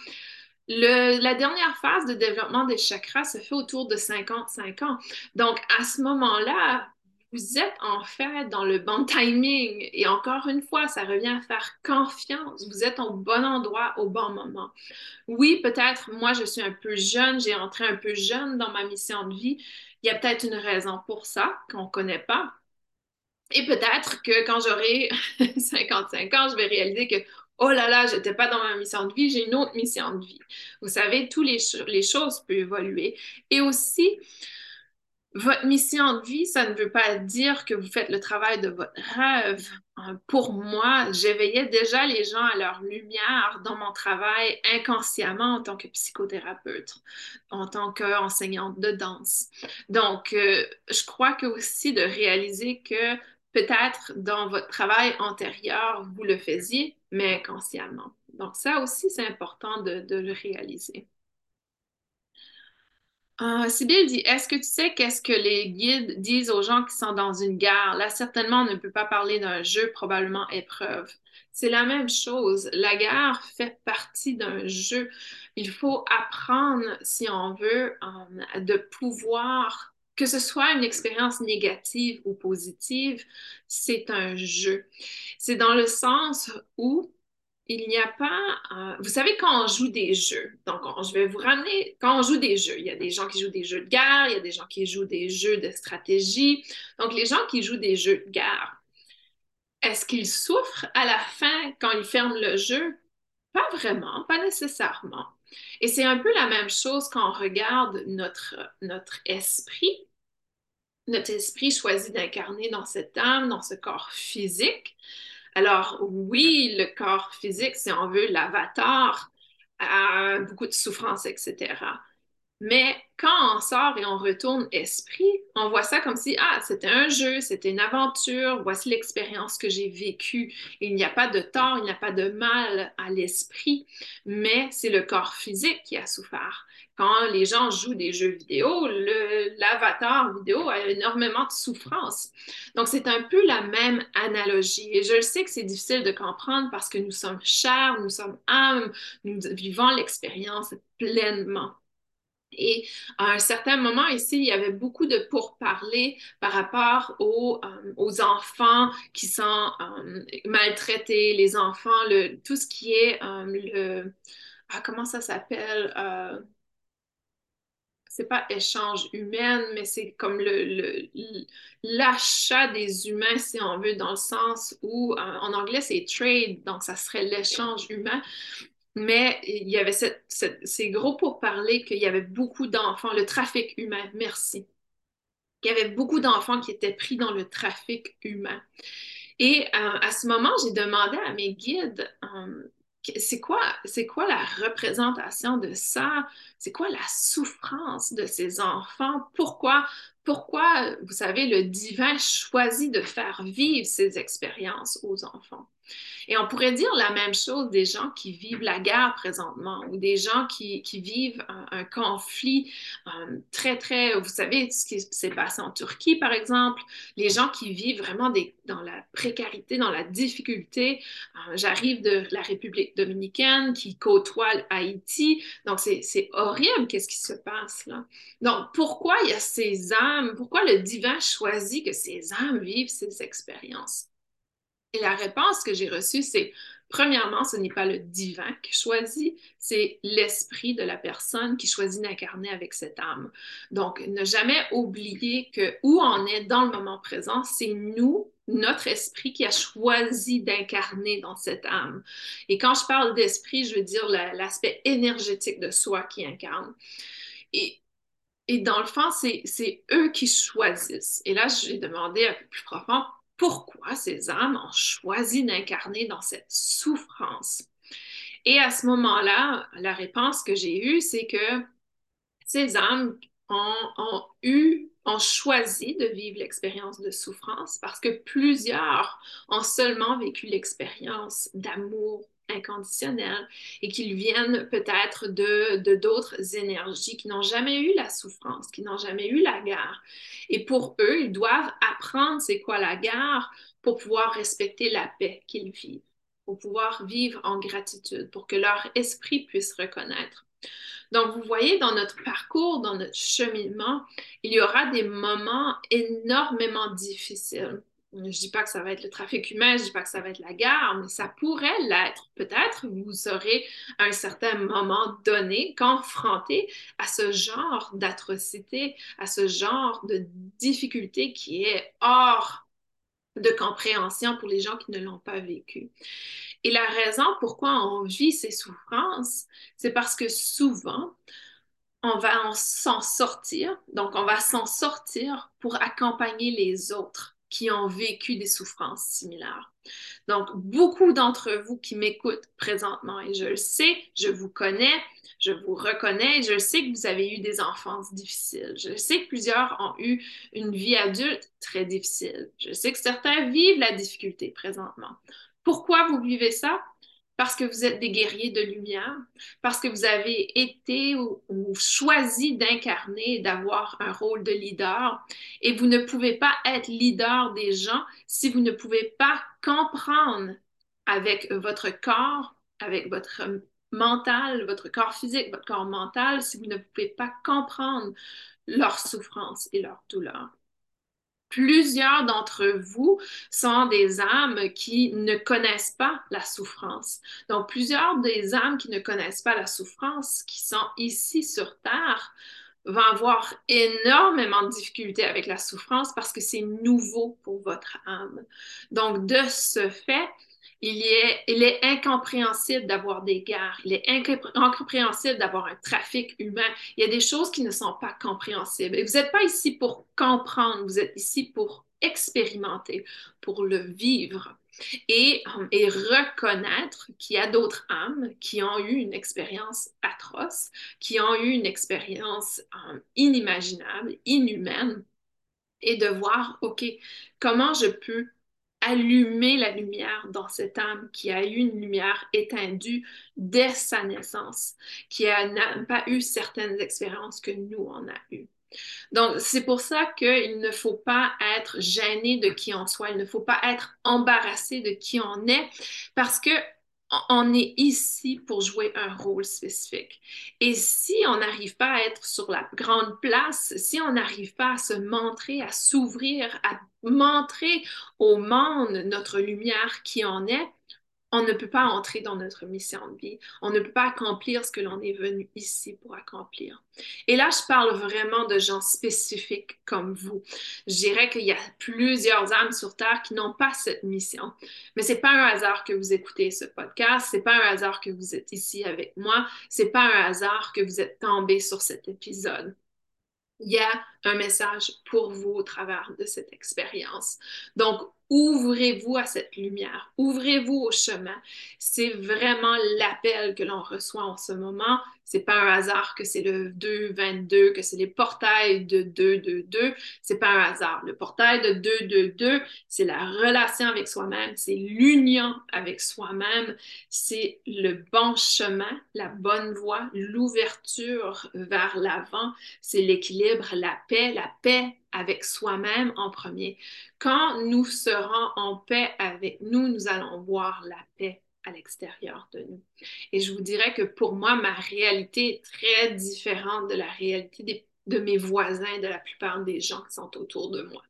la dernière phase de développement des chakras se fait autour de 55 ans. Donc, à ce moment-là, vous êtes en fait dans le bon timing. Et encore une fois, ça revient à faire confiance. Vous êtes au bon endroit au bon moment. Oui, peut-être, moi, je suis un peu jeune, j'ai entré un peu jeune dans ma mission de vie. Il y a peut-être une raison pour ça qu'on ne connaît pas. Et peut-être que quand j'aurai 55 ans, je vais réaliser que, oh là là, je n'étais pas dans ma mission de vie, j'ai une autre mission de vie. Vous savez, toutes les, les choses peuvent évoluer. Et aussi, votre mission de vie, ça ne veut pas dire que vous faites le travail de votre rêve. Euh, pour moi, j'éveillais déjà les gens à leur lumière dans mon travail inconsciemment en tant que psychothérapeute, en tant qu'enseignante de danse. Donc, euh, je crois que aussi de réaliser que peut-être dans votre travail antérieur, vous le faisiez, mais inconsciemment. Donc, ça aussi, c'est important de, de le réaliser. Euh, Sybille dit, est-ce que tu sais qu'est-ce que les guides disent aux gens qui sont dans une gare? Là, certainement, on ne peut pas parler d'un jeu, probablement épreuve. C'est la même chose. La gare fait partie d'un jeu. Il faut apprendre, si on veut, euh, de pouvoir, que ce soit une expérience négative ou positive, c'est un jeu. C'est dans le sens où il n'y a pas. Euh, vous savez, quand on joue des jeux, donc je vais vous ramener. Quand on joue des jeux, il y a des gens qui jouent des jeux de guerre, il y a des gens qui jouent des jeux de stratégie. Donc, les gens qui jouent des jeux de guerre, est-ce qu'ils souffrent à la fin quand ils ferment le jeu? Pas vraiment, pas nécessairement. Et c'est un peu la même chose quand on regarde notre, notre esprit. Notre esprit choisit d'incarner dans cette âme, dans ce corps physique. Alors, oui, le corps physique, si on veut, l'avatar, a beaucoup de souffrance, etc. Mais quand on sort et on retourne esprit, on voit ça comme si, ah, c'était un jeu, c'était une aventure, voici l'expérience que j'ai vécue. Il n'y a pas de tort, il n'y a pas de mal à l'esprit, mais c'est le corps physique qui a souffert. Quand les gens jouent des jeux vidéo, l'avatar vidéo a énormément de souffrance. Donc, c'est un peu la même analogie. Et je sais que c'est difficile de comprendre parce que nous sommes chers, nous sommes âmes, nous vivons l'expérience pleinement. Et à un certain moment ici, il y avait beaucoup de pourparlers par rapport aux, euh, enfants qui sont euh, maltraités, les enfants, le, tout ce qui est euh, le... Ah, comment ça s'appelle? Euh, c'est pas échange humain, mais c'est comme le, l'achat des humains, si on veut, dans le sens où, en anglais, c'est trade, donc ça serait l'échange humain. mais il y avait ces gros pour parler qu'il y avait beaucoup d'enfants, le trafic humain, merci. Il y avait beaucoup d'enfants qui étaient pris dans le trafic humain. Et euh, à ce moment, j'ai demandé à mes guides, euh, c'est quoi, c'est quoi la représentation de ça? C'est quoi la souffrance de ces enfants? Pourquoi, pourquoi, vous savez, le divin choisit de faire vivre ces expériences aux enfants? Et on pourrait dire la même chose des gens qui vivent la guerre présentement ou des gens qui, vivent un, conflit euh, très, très, vous savez, ce qui s'est passé en Turquie, par exemple, les gens qui vivent vraiment dans la précarité, dans la difficulté. Euh, j'arrive de la République dominicaine qui côtoie Haïti. Donc, c'est horrible, qu'est-ce qui se passe là. Donc, pourquoi il y a ces âmes, pourquoi le divin choisit que ces âmes vivent ces expériences? Et la réponse que j'ai reçue, c'est Premièrement, ce n'est pas le divin qui choisit, c'est l'esprit de la personne qui choisit d'incarner avec cette âme. Donc, ne jamais oublier que où on est dans le moment présent, c'est nous, notre esprit qui a choisi d'incarner dans cette âme. Et quand je parle d'esprit, je veux dire l'aspect énergétique de soi qui incarne. Et, et dans le fond, c'est eux qui choisissent. Et là, j'ai demandé un peu plus profond, pourquoi ces âmes ont choisi d'incarner dans cette souffrance. Et à ce moment-là, la réponse que j'ai eue, c'est que ces âmes ont, eu, ont choisi de vivre l'expérience de souffrance parce que plusieurs ont seulement vécu l'expérience d'amour inconditionnel et qu'ils viennent peut-être de d'autres énergies qui n'ont jamais eu la souffrance, qui n'ont jamais eu la guerre. Et pour eux, ils doivent apprendre c'est quoi la guerre pour pouvoir respecter la paix qu'ils vivent, pour pouvoir vivre en gratitude, pour que leur esprit puisse reconnaître. Donc, vous voyez, dans notre parcours, dans notre cheminement, il y aura des moments énormément difficiles je dis pas que ça va être le trafic humain, je dis pas que ça va être la guerre, mais ça pourrait l'être. Peut-être vous serez à un certain moment donné confronté à ce genre d'atrocité, à ce genre de difficulté qui est hors de compréhension pour les gens qui ne l'ont pas vécu. Et la raison pourquoi on vit ces souffrances, c'est parce que souvent, on va s'en sortir, donc on va s'en sortir pour accompagner les autres qui ont vécu des souffrances similaires. Donc, beaucoup d'entre vous qui m'écoutent présentement, et je le sais, je vous connais, je vous reconnais, je sais que vous avez eu des enfances difficiles. Je sais que plusieurs ont eu une vie adulte très difficile. Je sais que certains vivent la difficulté présentement. Pourquoi vous vivez ça? Parce que vous êtes des guerriers de lumière, parce que vous avez été ou, choisi d'incarner, d'avoir un rôle de leader, et vous ne pouvez pas être leader des gens si vous ne pouvez pas comprendre avec votre corps, avec votre mental, votre corps physique, votre corps mental, si vous ne pouvez pas comprendre leur souffrance et leur douleur. Plusieurs d'entre vous sont des âmes qui ne connaissent pas la souffrance. Donc, plusieurs des âmes qui ne connaissent pas la souffrance, qui sont ici sur Terre, vont avoir énormément de difficultés avec la souffrance parce que c'est nouveau pour votre âme. Donc, de ce fait, il est, incompréhensible d'avoir des guerres. Il est incompréhensible d'avoir un trafic humain. Il y a des choses qui ne sont pas compréhensibles. Et vous n'êtes pas ici pour comprendre, vous êtes ici pour expérimenter, pour le vivre et, euh, et reconnaître qu'il y a d'autres âmes qui ont eu une expérience atroce, qui ont eu une expérience euh, inimaginable, inhumaine, et de voir, OK, comment je peux allumer la lumière dans cette âme qui a eu une lumière éteindue dès sa naissance, qui n'a pas eu certaines expériences que nous, on a eues. Donc, c'est pour ça qu'il ne faut pas être gêné de qui on soit, il ne faut pas être embarrassé de qui on est, parce que on est ici pour jouer un rôle spécifique. Et si on n'arrive pas à être sur la grande place, si on n'arrive pas à se montrer, à s'ouvrir, à montrer au monde notre lumière qui en est, on ne peut pas entrer dans notre mission de vie. On ne peut pas accomplir ce que l'on est venu ici pour accomplir. Et là, je parle vraiment de gens spécifiques comme vous. Je dirais qu'il y a plusieurs âmes sur Terre qui n'ont pas cette mission. Mais c'est pas un hasard que vous écoutez ce podcast. C'est pas un hasard que vous êtes ici avec moi. C'est pas un hasard que vous êtes tombé sur cet épisode il y a un message pour vous au travers de cette expérience. Donc, ouvrez-vous à cette lumière, ouvrez-vous au chemin. C'est vraiment l'appel que l'on reçoit en ce moment. C'est pas un hasard que c'est le 2-22, que c'est les portails de 2-2-2. C'est pas un hasard. Le portail de 2-2-2, c'est la relation avec soi-même, c'est l'union avec soi-même, c'est le bon chemin, la bonne voie, l'ouverture vers l'avant, c'est l'équilibre, la paix, la paix avec soi-même en premier. Quand nous serons en paix avec nous, nous allons voir la paix à l'extérieur de nous. Et je vous dirais que pour moi, ma réalité est très différente de la réalité de mes voisins, de la plupart des gens qui sont autour de moi.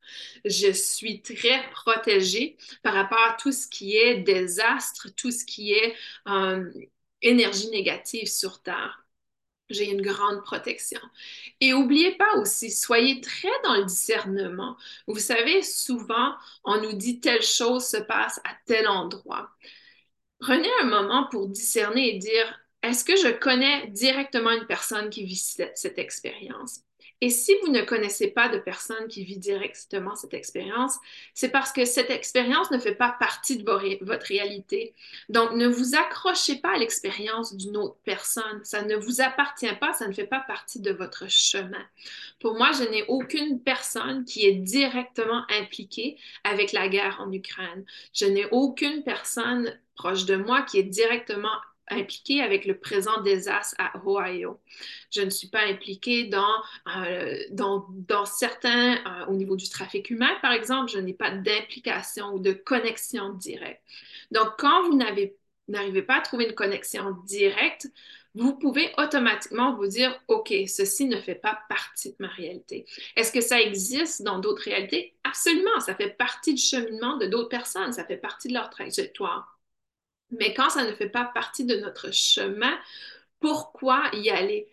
Je suis très protégée par rapport à tout ce qui est désastre, tout ce qui est euh, énergie négative sur Terre j'ai une grande protection. Et n'oubliez pas aussi, soyez très dans le discernement. Vous savez, souvent, on nous dit telle chose se passe à tel endroit. Prenez un moment pour discerner et dire, est-ce que je connais directement une personne qui vit cette, cette expérience? Et si vous ne connaissez pas de personne qui vit directement cette expérience, c'est parce que cette expérience ne fait pas partie de votre réalité. Donc, ne vous accrochez pas à l'expérience d'une autre personne. Ça ne vous appartient pas, ça ne fait pas partie de votre chemin. Pour moi, je n'ai aucune personne qui est directement impliquée avec la guerre en Ukraine. Je n'ai aucune personne proche de moi qui est directement impliquée avec le présent désastre à Ohio. Je ne suis pas impliquée dans, euh, dans, certains, euh, au niveau du trafic humain, par exemple, je n'ai pas d'implication ou de connexion directe. Donc, quand vous n'arrivez pas à trouver une connexion directe, vous pouvez automatiquement vous dire, OK, ceci ne fait pas partie de ma réalité. Est-ce que ça existe dans d'autres réalités? Absolument, ça fait partie du cheminement de d'autres personnes, ça fait partie de leur trajectoire. Mais quand ça ne fait pas partie de notre chemin, pourquoi y aller?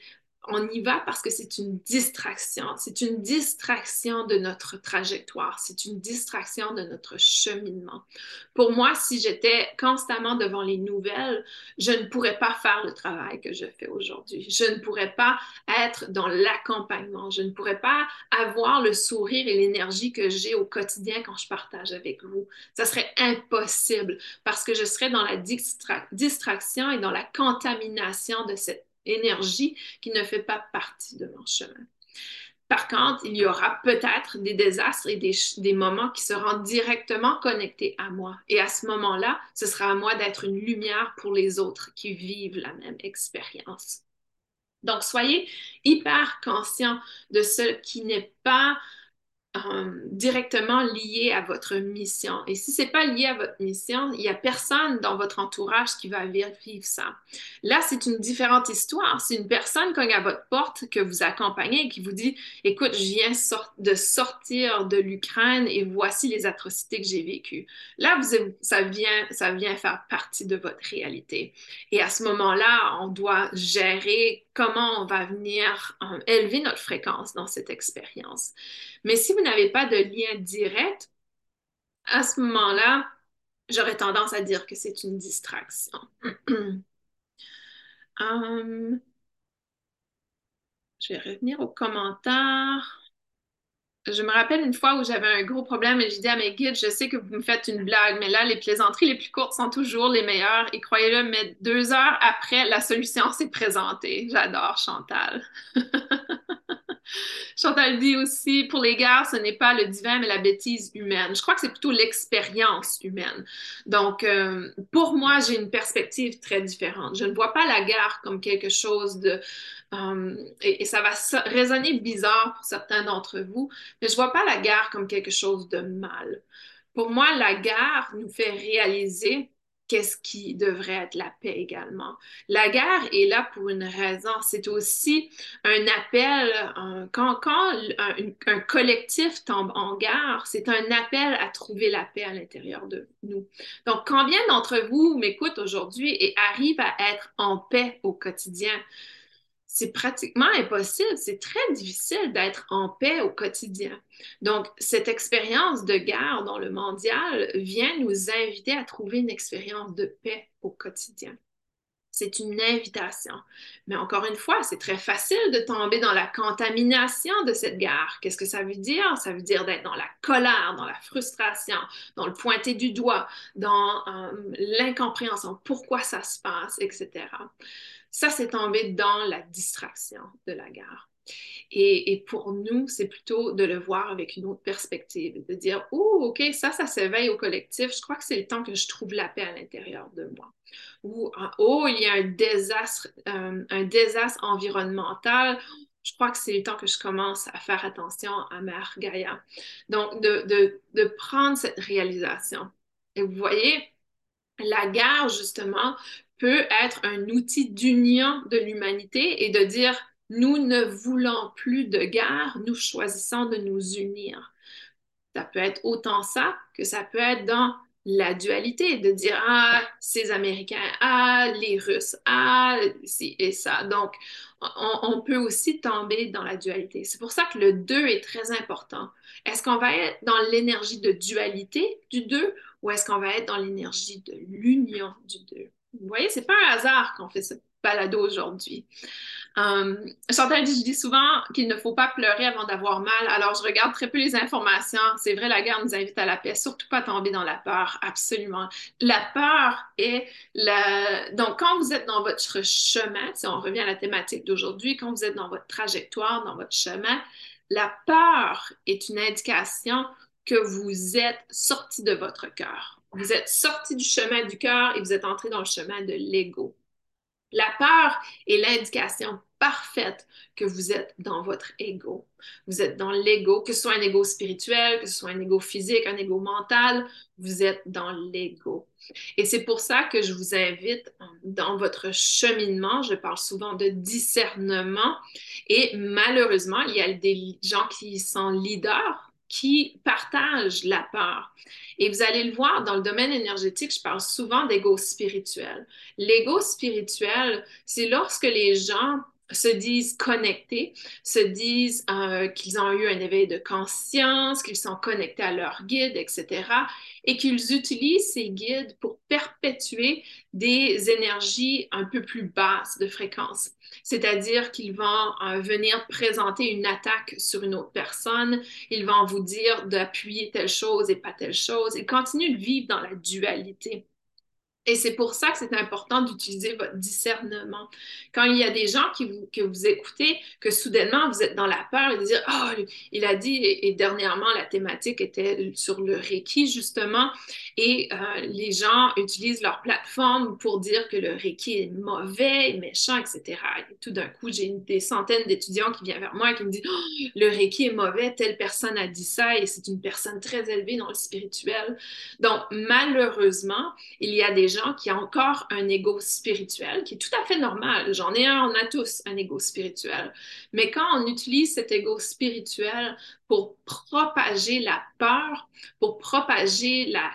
On y va parce que c'est une distraction. C'est une distraction de notre trajectoire. C'est une distraction de notre cheminement. Pour moi, si j'étais constamment devant les nouvelles, je ne pourrais pas faire le travail que je fais aujourd'hui. Je ne pourrais pas être dans l'accompagnement. Je ne pourrais pas avoir le sourire et l'énergie que j'ai au quotidien quand je partage avec vous. Ça serait impossible parce que je serais dans la distraction et dans la contamination de cette énergie qui ne fait pas partie de mon chemin. Par contre, il y aura peut-être des désastres et des, moments qui seront directement connectés à moi. Et à ce moment-là, ce sera à moi d'être une lumière pour les autres qui vivent la même expérience. Donc, soyez hyper conscient de ce qui n'est pas euh, directement lié à votre mission. Et si c'est pas lié à votre mission, il n'y a personne dans votre entourage qui va vivre ça. Là, c'est une différente histoire. C'est une personne cogne à votre porte que vous accompagnez et qui vous dit, écoute, je viens de sortir de l'Ukraine et voici les atrocités que j'ai vécues. Là, ça, vient, ça vient faire partie de votre réalité. Et à ce moment-là, on doit gérer comment on va venir euh, élever notre fréquence dans cette expérience. Mais si vous n'avez pas de lien direct, à ce moment-là, j'aurais tendance à dire que c'est une distraction. Hum, je vais revenir aux commentaires je me rappelle une fois où j'avais un gros problème et j'ai dit à mes guides, je sais que vous me faites une blague, mais là, les plaisanteries les plus courtes sont toujours les meilleures. Et croyez-le, mais deux heures après, la solution s'est présentée. J'adore Chantal. Chantal dit aussi, pour les gars, ce n'est pas le divin, mais la bêtise humaine. Je crois que c'est plutôt l'expérience humaine. Donc, euh, pour moi, j'ai une perspective très différente. Je ne vois pas la guerre comme quelque chose de... Euh, et, ça va résonner bizarre pour certains d'entre vous, mais je ne vois pas la guerre comme quelque chose de mal. Pour moi, la guerre nous fait réaliser qu'est-ce qui devrait être la paix également. La guerre est là pour une raison. C'est aussi un appel, quand, quand un, collectif tombe en guerre, c'est un appel à trouver la paix à l'intérieur de nous. Donc, combien d'entre vous m'écoutent aujourd'hui et arrivent à être en paix au quotidien? C'est pratiquement impossible, c'est très difficile d'être en paix au quotidien. Donc, cette expérience de guerre dans le mondial vient nous inviter à trouver une expérience de paix au quotidien. C'est une invitation. Mais encore une fois, c'est très facile de tomber dans la contamination de cette guerre. Qu'est-ce que ça veut dire? Ça veut dire d'être dans la colère, dans la frustration, dans le pointer du doigt, dans euh, l'incompréhension, pourquoi ça se passe, etc. Ça, c'est tombé dans la distraction de la gare. Et, pour nous, c'est plutôt de le voir avec une autre perspective, de dire, oh, OK, ça, ça s'éveille au collectif. Je crois que c'est le temps que je trouve la paix à l'intérieur de moi. Ou, oh, il y a un désastre, euh, un désastre environnemental. Je crois que c'est le temps que je commence à faire attention à Mère Gaïa. Donc, de, de prendre cette réalisation. Et vous voyez, la guerre, justement, peut être un outil d'union de l'humanité et de dire, nous ne voulons plus de guerre, nous choisissons de nous unir. Ça peut être autant ça que ça peut être dans la dualité, de dire, ah, ces Américains, ah, les Russes, ah, ci et ça. Donc, on, peut aussi tomber dans la dualité. C'est pour ça que le 2 est très important. Est-ce qu'on va être dans l'énergie de dualité du 2 ou est-ce qu'on va être dans l'énergie de l'union du 2? Vous voyez, c'est pas un hasard qu'on fait ce balado aujourd'hui. Um, Chantal dit, je dis souvent qu'il ne faut pas pleurer avant d'avoir mal. Alors, je regarde très peu les informations. C'est vrai, la guerre nous invite à la paix, surtout pas tomber dans la peur, absolument. La peur est la... Donc, quand vous êtes dans votre chemin, si on revient à la thématique d'aujourd'hui, quand vous êtes dans votre trajectoire, dans votre chemin, la peur est une indication que vous êtes sorti de votre cœur. Vous êtes sorti du chemin du cœur et vous êtes entré dans le chemin de l'ego. La peur est l'indication parfaite que vous êtes dans votre ego. Vous êtes dans l'ego, que ce soit un ego spirituel, que ce soit un ego physique, un ego mental, vous êtes dans l'ego. Et c'est pour ça que je vous invite dans votre cheminement, je parle souvent de discernement, et malheureusement, il y a des gens qui sont leaders qui partagent la peur. Et vous allez le voir dans le domaine énergétique, je parle souvent d'ego spirituel. L'ego spirituel, c'est lorsque les gens se disent connectés, se disent euh, qu'ils ont eu un éveil de conscience, qu'ils sont connectés à leur guide, etc., et qu'ils utilisent ces guides pour perpétuer des énergies un peu plus basses de fréquence. C'est-à-dire qu'ils vont euh, venir présenter une attaque sur une autre personne, ils vont vous dire d'appuyer telle chose et pas telle chose, ils continuent de vivre dans la dualité. Et c'est pour ça que c'est important d'utiliser votre discernement. Quand il y a des gens qui vous, que vous écoutez, que soudainement vous êtes dans la peur et de dire Oh, il a dit, et, dernièrement, la thématique était sur le Reiki, justement, et euh, les gens utilisent leur plateforme pour dire que le Reiki est mauvais, méchant, etc. Et tout d'un coup, j'ai des centaines d'étudiants qui viennent vers moi et qui me disent oh, Le Reiki est mauvais, telle personne a dit ça, et c'est une personne très élevée dans le spirituel. Donc, malheureusement, il y a des qui ont encore un ego spirituel, qui est tout à fait normal. J'en ai un, on a tous un ego spirituel. Mais quand on utilise cet ego spirituel pour propager la peur, pour propager la,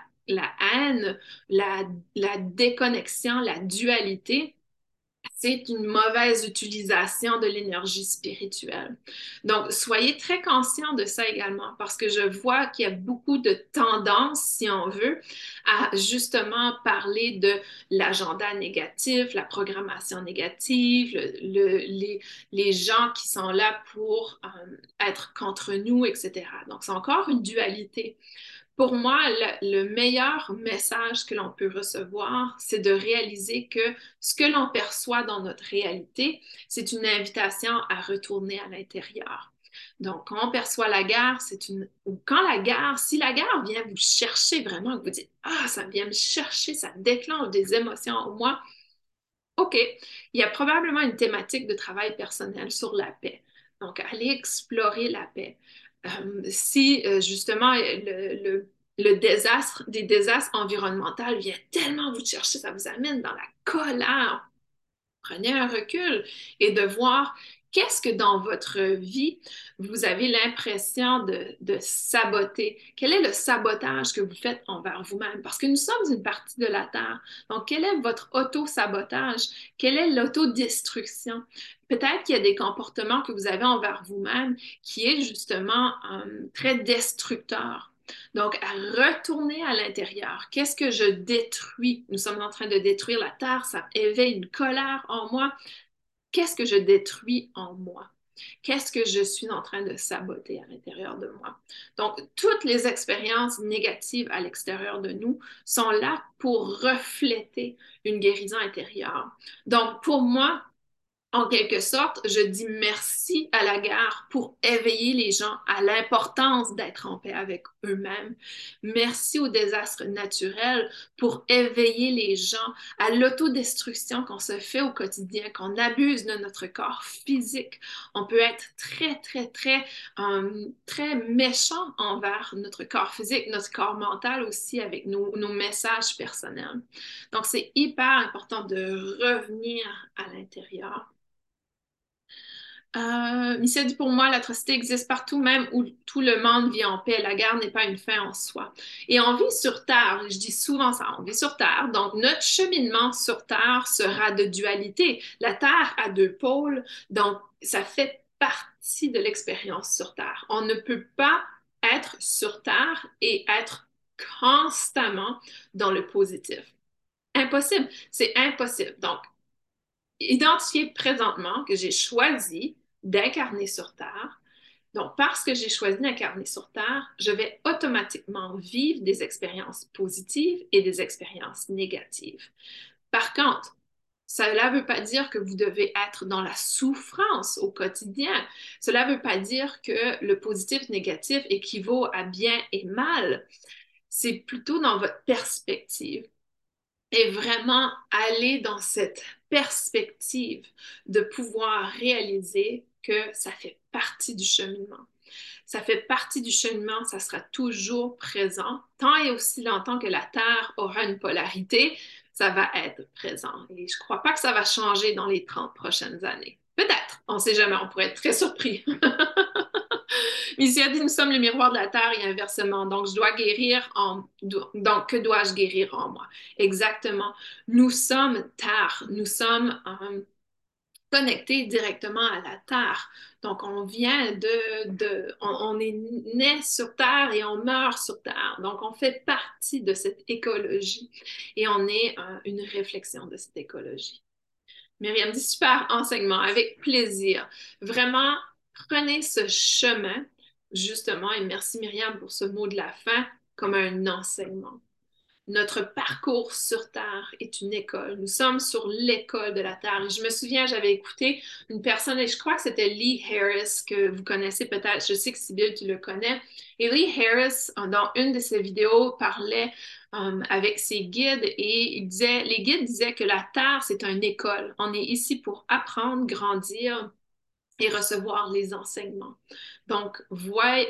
haine, la déconnexion, la dualité, c'est une mauvaise utilisation de l'énergie spirituelle. Donc, soyez très conscients de ça également parce que je vois qu'il y a beaucoup de tendances, si on veut, à justement parler de l'agenda négatif, la programmation négative, les, gens qui sont là pour euh, être contre nous, etc. Donc, c'est encore une dualité pour moi, le, meilleur message que l'on peut recevoir, c'est de réaliser que ce que l'on perçoit dans notre réalité, c'est une invitation à retourner à l'intérieur. Donc, quand on perçoit la guerre, c'est une. Ou quand la guerre, si la guerre vient vous chercher vraiment, vous dites Ah, ça vient me chercher, ça déclenche des émotions en moi, OK, il y a probablement une thématique de travail personnel sur la paix. Donc, allez explorer la paix. Euh, si euh, justement le, désastre, des désastres environnementaux vient tellement vous chercher, ça vous amène dans la colère. Prenez un recul et de voir Qu'est-ce que dans votre vie, vous avez l'impression de, saboter? Quel est le sabotage que vous faites envers vous-même? Parce que nous sommes une partie de la Terre. Donc, quel est votre auto-sabotage? Quelle est l'autodestruction? Peut-être qu'il y a des comportements que vous avez envers vous-même qui est justement euh, très destructeur. Donc, à retourner à l'intérieur. Qu'est-ce que je détruis? Nous sommes en train de détruire la terre, ça éveille une colère en moi, qu'est-ce que je détruis en moi? Qu'est-ce que je suis en train de saboter à l'intérieur de moi? Donc, toutes les expériences négatives à l'extérieur de nous sont là pour refléter une guérison intérieure. Donc, pour moi, en quelque sorte, je dis merci à la guerre pour éveiller les gens à l'importance d'être en paix avec eux-mêmes. Merci au désastre naturel pour éveiller les gens à l'autodestruction qu'on se fait au quotidien, qu'on abuse de notre corps physique. On peut être très, très, très, euh, très méchant envers notre corps physique, notre corps mental aussi avec nos, nos messages personnels. Donc, c'est hyper important de revenir à l'intérieur. Euh, dit pour moi, l'atrocité existe partout, même où tout le monde vit en paix. La guerre n'est pas une fin en soi. Et on vit sur Terre, je dis souvent ça, on vit sur Terre. Donc, notre cheminement sur Terre sera de dualité. La Terre a deux pôles, donc ça fait partie de l'expérience sur Terre. On ne peut pas être sur Terre et être constamment dans le positif. Impossible, c'est impossible. Donc, identifier présentement que j'ai choisi d'incarner sur Terre. Donc, parce que j'ai choisi d'incarner sur Terre, je vais automatiquement vivre des expériences positives et des expériences négatives. Par contre, cela ne veut pas dire que vous devez être dans la souffrance au quotidien. Cela ne veut pas dire que le positif négatif équivaut à bien et mal. C'est plutôt dans votre perspective et vraiment aller dans cette perspective de pouvoir réaliser que ça fait partie du cheminement. Ça fait partie du cheminement, ça sera toujours présent. Tant et aussi longtemps que la Terre aura une polarité, ça va être présent. Et je ne crois pas que ça va changer dans les 30 prochaines années. Peut-être, on ne sait jamais, on pourrait être très surpris. Ici, a dit, nous sommes le miroir de la terre et inversement. Donc, je dois guérir en... Donc, que dois-je guérir en moi? Exactement. Nous sommes terre. Nous sommes euh, connectés directement à la terre. Donc, on vient de... de on, est né sur terre et on meurt sur terre. Donc, on fait partie de cette écologie et on est euh, une réflexion de cette écologie. Myriam dit super enseignement, avec plaisir. Vraiment, prenez ce chemin justement, et merci Myriam pour ce mot de la fin, comme un enseignement. Notre parcours sur Terre est une école. Nous sommes sur l'école de la Terre. je me souviens, j'avais écouté une personne, et je crois que c'était Lee Harris, que vous connaissez peut-être. Je sais que Sibyl, tu le connais. Et Lee Harris, dans une de ses vidéos, parlait euh, avec ses guides et il disait, les guides disaient que la Terre, c'est une école. On est ici pour apprendre, grandir, et recevoir les enseignements. Donc,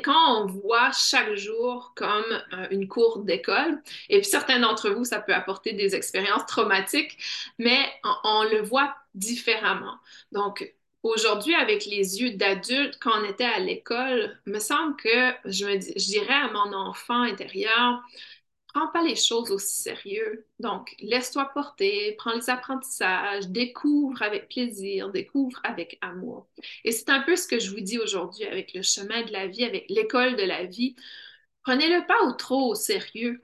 quand on voit chaque jour comme euh, une cour d'école, et puis certains d'entre vous, ça peut apporter des expériences traumatiques, mais on, le voit différemment. Donc, aujourd'hui, avec les yeux d'adulte, quand on était à l'école, me semble que je, me, je dirais à mon enfant intérieur, prends pas les choses aussi sérieux. Donc, laisse-toi porter, prends les apprentissages, découvre avec plaisir, découvre avec amour. Et c'est un peu ce que je vous dis aujourd'hui avec le chemin de la vie, avec l'école de la vie. Prenez-le pas trop au sérieux.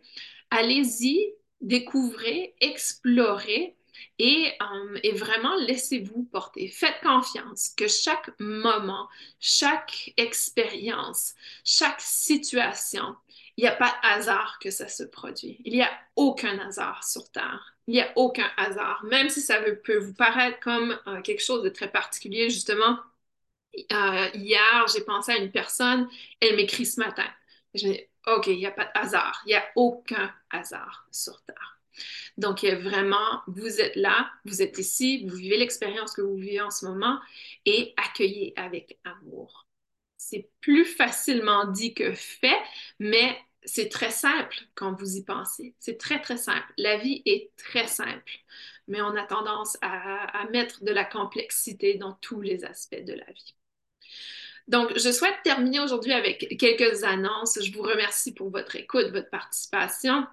Allez-y, découvrez, explorez et, euh, et, vraiment laissez-vous porter. Faites confiance que chaque moment, chaque expérience, chaque situation il n'y a pas de hasard que ça se produit. Il n'y a aucun hasard sur Terre. Il n'y a aucun hasard. Même si ça peut vous paraître comme euh, quelque chose de très particulier, justement, euh, hier, j'ai pensé à une personne, elle m'écrit ce matin. Je me dis, OK, il n'y a pas de hasard. Il n'y a aucun hasard sur Terre. Donc, vraiment, vous êtes là, vous êtes ici, vous vivez l'expérience que vous vivez en ce moment et accueillez avec amour. C'est plus facilement dit que fait, mais c'est très simple quand vous y pensez. C'est très, très simple. La vie est très simple, mais on a tendance à, mettre de la complexité dans tous les aspects de la vie. Donc, je souhaite terminer aujourd'hui avec quelques annonces. Je vous remercie pour votre écoute, votre participation.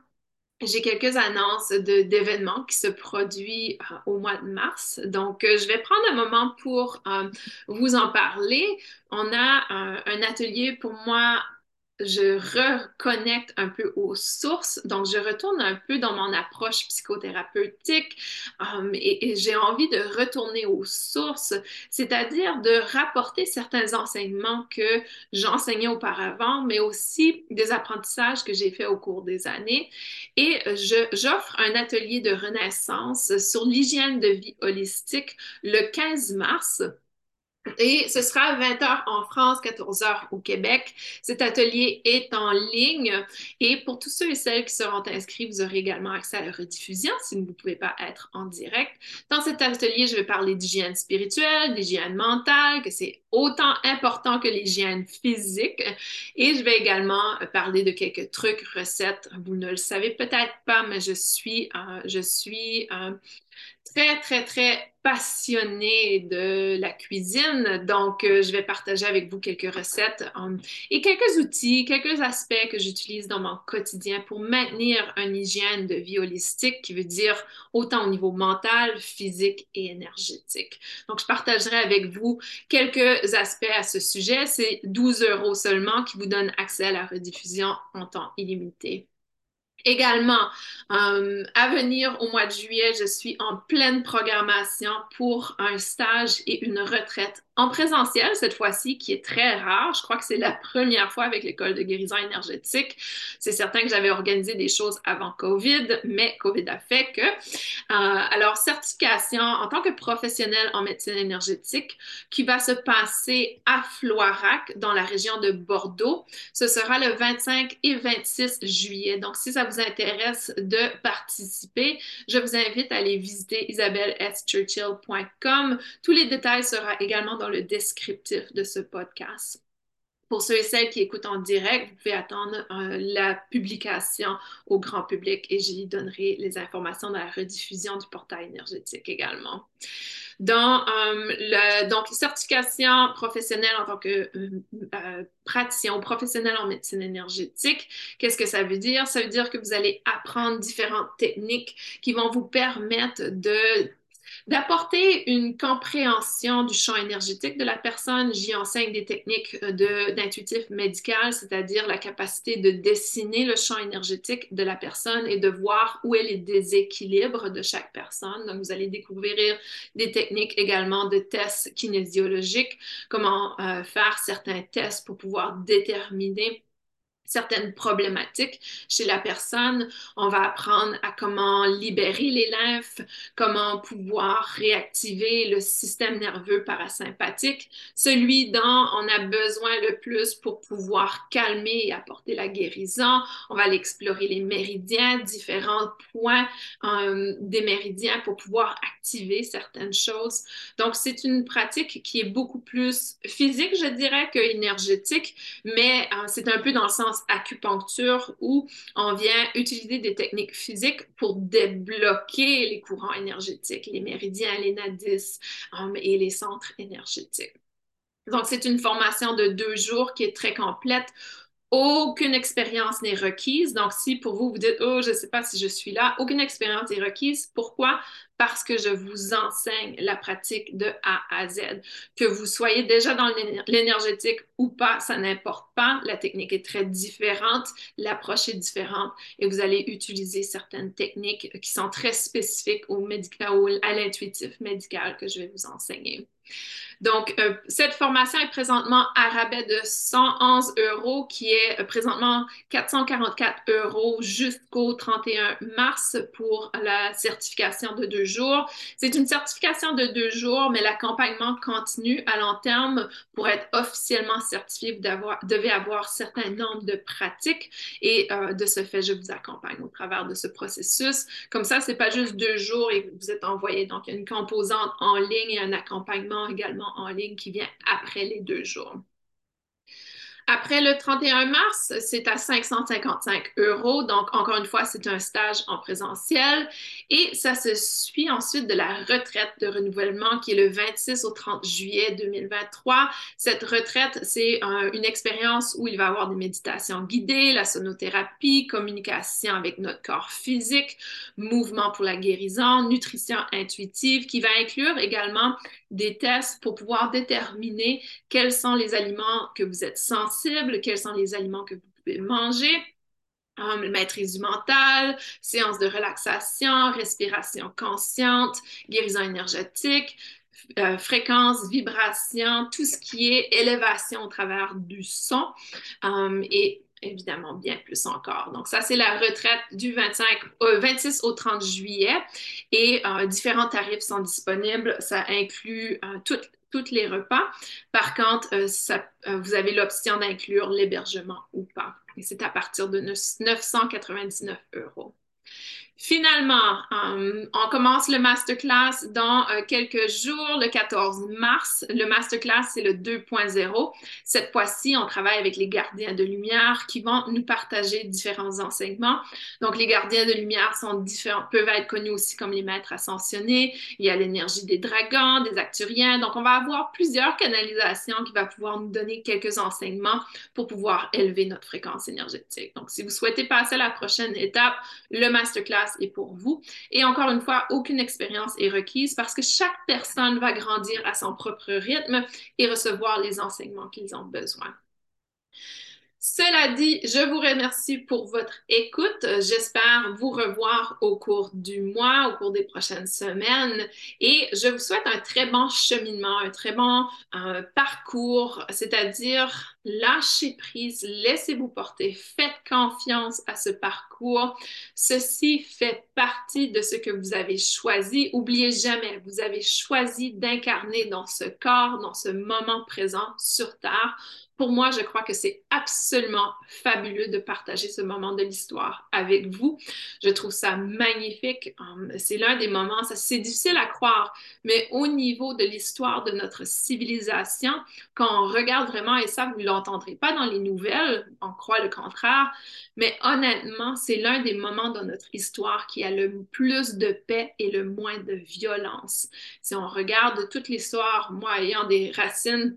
J'ai quelques annonces d'événements qui se produisent euh, au mois de mars. Donc, euh, je vais prendre un moment pour euh, vous en parler. On a un atelier pour moi je reconnecte un peu aux sources, donc je retourne un peu dans mon approche psychothérapeutique um, et, j'ai envie de retourner aux sources, c'est-à-dire de rapporter certains enseignements que j'enseignais auparavant, mais aussi des apprentissages que j'ai faits au cours des années. Et j'offre un atelier de renaissance sur l'hygiène de vie holistique le 15 mars. Et ce sera à 20h en France, 14h au Québec. Cet atelier est en ligne et pour tous ceux et celles qui seront inscrits, vous aurez également accès à la rediffusion si vous ne pouvez pas être en direct. Dans cet atelier, je vais parler d'hygiène spirituelle, d'hygiène mentale, que c'est autant important que l'hygiène physique. Et je vais également parler de quelques trucs, recettes. Vous ne le savez peut-être pas, mais je suis, euh, je suis euh, très, très, très passionnée de la cuisine. Donc, euh, je vais partager avec vous quelques recettes et quelques outils, quelques aspects que j'utilise dans mon quotidien pour maintenir une hygiène de vie holistique qui veut dire autant au niveau mental, physique et énergétique. Donc, je partagerai avec vous quelques aspects à ce sujet. C'est 12 euros seulement qui vous donne accès à la rediffusion en temps illimité. Également, euh, à venir au mois de juillet, je suis en pleine programmation pour un stage et une retraite en présentiel cette fois-ci, qui est très rare. Je crois que c'est la première fois avec l'école de guérison énergétique. C'est certain que j'avais organisé des choses avant COVID, mais COVID a fait que. Euh, alors, certification en tant que professionnel en médecine énergétique qui va se passer à Floirac, dans la région de Bordeaux. Ce sera le 25 et 26 juillet. Donc, si ça vous intéresse de participer, je vous invite à aller visiter isabelleschurchill.com. Tous les détails seront également dans le descriptif de ce podcast. Pour ceux et celles qui écoutent en direct, vous pouvez attendre euh, la publication au grand public et j'y donnerai les informations dans la rediffusion du portail énergétique également. Dans euh, le, donc, certification professionnelle en tant que euh, praticien ou professionnel en médecine énergétique, qu'est-ce que ça veut dire? Ça veut dire que vous allez apprendre différentes techniques qui vont vous permettre de d'apporter une compréhension du champ énergétique de la personne. J'y enseigne des techniques euh, d'intuitif médical, c'est-à-dire la capacité de dessiner le champ énergétique de la personne et de voir où est les déséquilibres de chaque personne. Donc, vous allez découvrir des techniques également de tests kinésiologiques, comment euh, faire certains tests pour pouvoir déterminer certaines problématiques chez la personne. On va apprendre à comment libérer les lymphes, comment pouvoir réactiver le système nerveux parasympathique, celui dont on a besoin le plus pour pouvoir calmer et apporter la guérison. On va aller explorer les méridiens, différents points euh, des méridiens pour pouvoir activer certaines choses. Donc, c'est une pratique qui est beaucoup plus physique, je dirais, que énergétique, mais euh, c'est un peu dans le sens acupuncture où on vient utiliser des techniques physiques pour débloquer les courants énergétiques, les méridiens, les nadis um, et les centres énergétiques. Donc, c'est une formation de deux jours qui est très complète aucune expérience n'est requise. Donc, si pour vous, vous dites, oh, je ne sais pas si je suis là, aucune expérience n'est requise. Pourquoi? Parce que je vous enseigne la pratique de A à Z. Que vous soyez déjà dans l'énergétique ou pas, ça n'importe pas. La technique est très différente, l'approche est différente et vous allez utiliser certaines techniques qui sont très spécifiques au médical, à l'intuitif médical que je vais vous enseigner. Donc, euh, cette formation est présentement à rabais de 111 euros, qui est euh, présentement 444 euros jusqu'au 31 mars pour la certification de deux jours. C'est une certification de deux jours, mais l'accompagnement continue à long terme pour être officiellement certifié. Vous devez avoir certain nombre de pratiques et euh, de ce fait, je vous accompagne au travers de ce processus. Comme ça, c'est pas juste deux jours et vous êtes envoyé. Donc, il y a une composante en ligne et un accompagnement également en ligne qui vient après les deux jours. Après le 31 mars, c'est à 555 euros. Donc, encore une fois, c'est un stage en présentiel. Et ça se suit ensuite de la retraite de renouvellement qui est le 26 au 30 juillet 2023. Cette retraite, c'est une expérience où il va y avoir des méditations guidées, la sonothérapie, communication avec notre corps physique, mouvement pour la guérison, nutrition intuitive, qui va inclure également des tests pour pouvoir déterminer quels sont les aliments que vous êtes sensibles, quels sont les aliments que vous pouvez manger. Um, maîtrise du mental, séance de relaxation, respiration consciente, guérison énergétique, euh, fréquence, vibration, tout ce qui est élévation au travers du son um, et évidemment bien plus encore. Donc ça, c'est la retraite du 25, 26 euh, au 30 juillet et euh, différents tarifs sont disponibles. Ça inclut toutes tous les repas. Par contre, vous avez l'option d'inclure l'hébergement ou pas. Et c'est à partir de 999 euros. Finalement, euh, on commence le masterclass dans euh, quelques jours, le 14 mars. Le masterclass, c'est le 2.0. Cette fois-ci, on travaille avec les gardiens de lumière qui vont nous partager différents enseignements. Donc, les gardiens de lumière sont différents, peuvent être connus aussi comme les maîtres ascensionnés. Il y a l'énergie des dragons, des acturiens. Donc, on va avoir plusieurs canalisations qui vont pouvoir nous donner quelques enseignements pour pouvoir élever notre fréquence énergétique. Donc, si vous souhaitez passer à la prochaine étape, le masterclass et pour vous. Et encore une fois, aucune expérience est requise parce que chaque personne va grandir à son propre rythme et recevoir les enseignements qu'ils ont besoin. Cela dit, je vous remercie pour votre écoute. J'espère vous revoir au cours du mois, au cours des prochaines semaines. Et je vous souhaite un très bon cheminement, un très bon euh, parcours, c'est-à-dire lâchez prise, laissez-vous porter, faites confiance à ce parcours. Ceci fait partie de ce que vous avez choisi. Oubliez jamais, vous avez choisi d'incarner dans ce corps, dans ce moment présent sur Terre pour moi, je crois que c'est absolument fabuleux de partager ce moment de l'histoire avec vous. Je trouve ça magnifique. Hum, c'est l'un des moments, c'est difficile à croire, mais au niveau de l'histoire de notre civilisation, quand on regarde vraiment, et ça, vous ne l'entendrez pas dans les nouvelles, on croit le contraire, mais honnêtement, c'est l'un des moments dans notre histoire qui a le plus de paix et le moins de violence. Si on regarde toute l'histoire, moi ayant des racines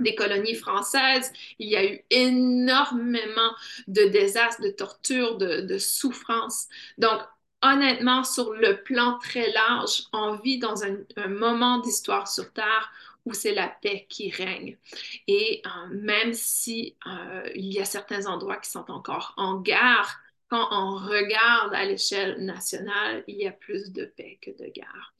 des colonies françaises. Il y a eu énormément de désastres, de tortures, de, souffrances. Donc, honnêtement, sur le plan très large, on vit dans un, moment d'histoire sur Terre où c'est la paix qui règne. Et euh, même si euh, il y a certains endroits qui sont encore en guerre, quand on regarde à l'échelle nationale, il y a plus de paix que de guerre.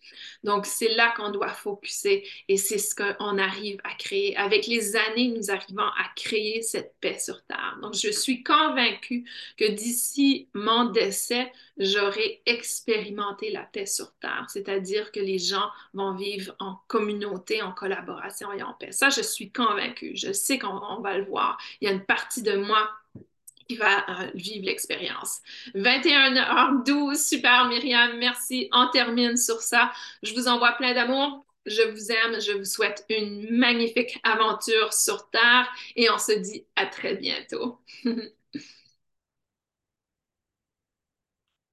Donc, c'est là qu'on doit focuser et c'est ce qu'on arrive à créer. Avec les années, nous arrivons à créer cette paix sur Terre. Donc, je suis convaincue que d'ici mon décès, j'aurai expérimenté la paix sur Terre, c'est-à-dire que les gens vont vivre en communauté, en collaboration et en paix. Ça, je suis convaincue. Je sais qu'on va le voir. Il y a une partie de moi qui va euh, vivre l'expérience. 21h12, super Myriam, merci. On termine sur ça. Je vous envoie plein d'amour. Je vous aime. Je vous souhaite une magnifique aventure sur Terre et on se dit à très bientôt.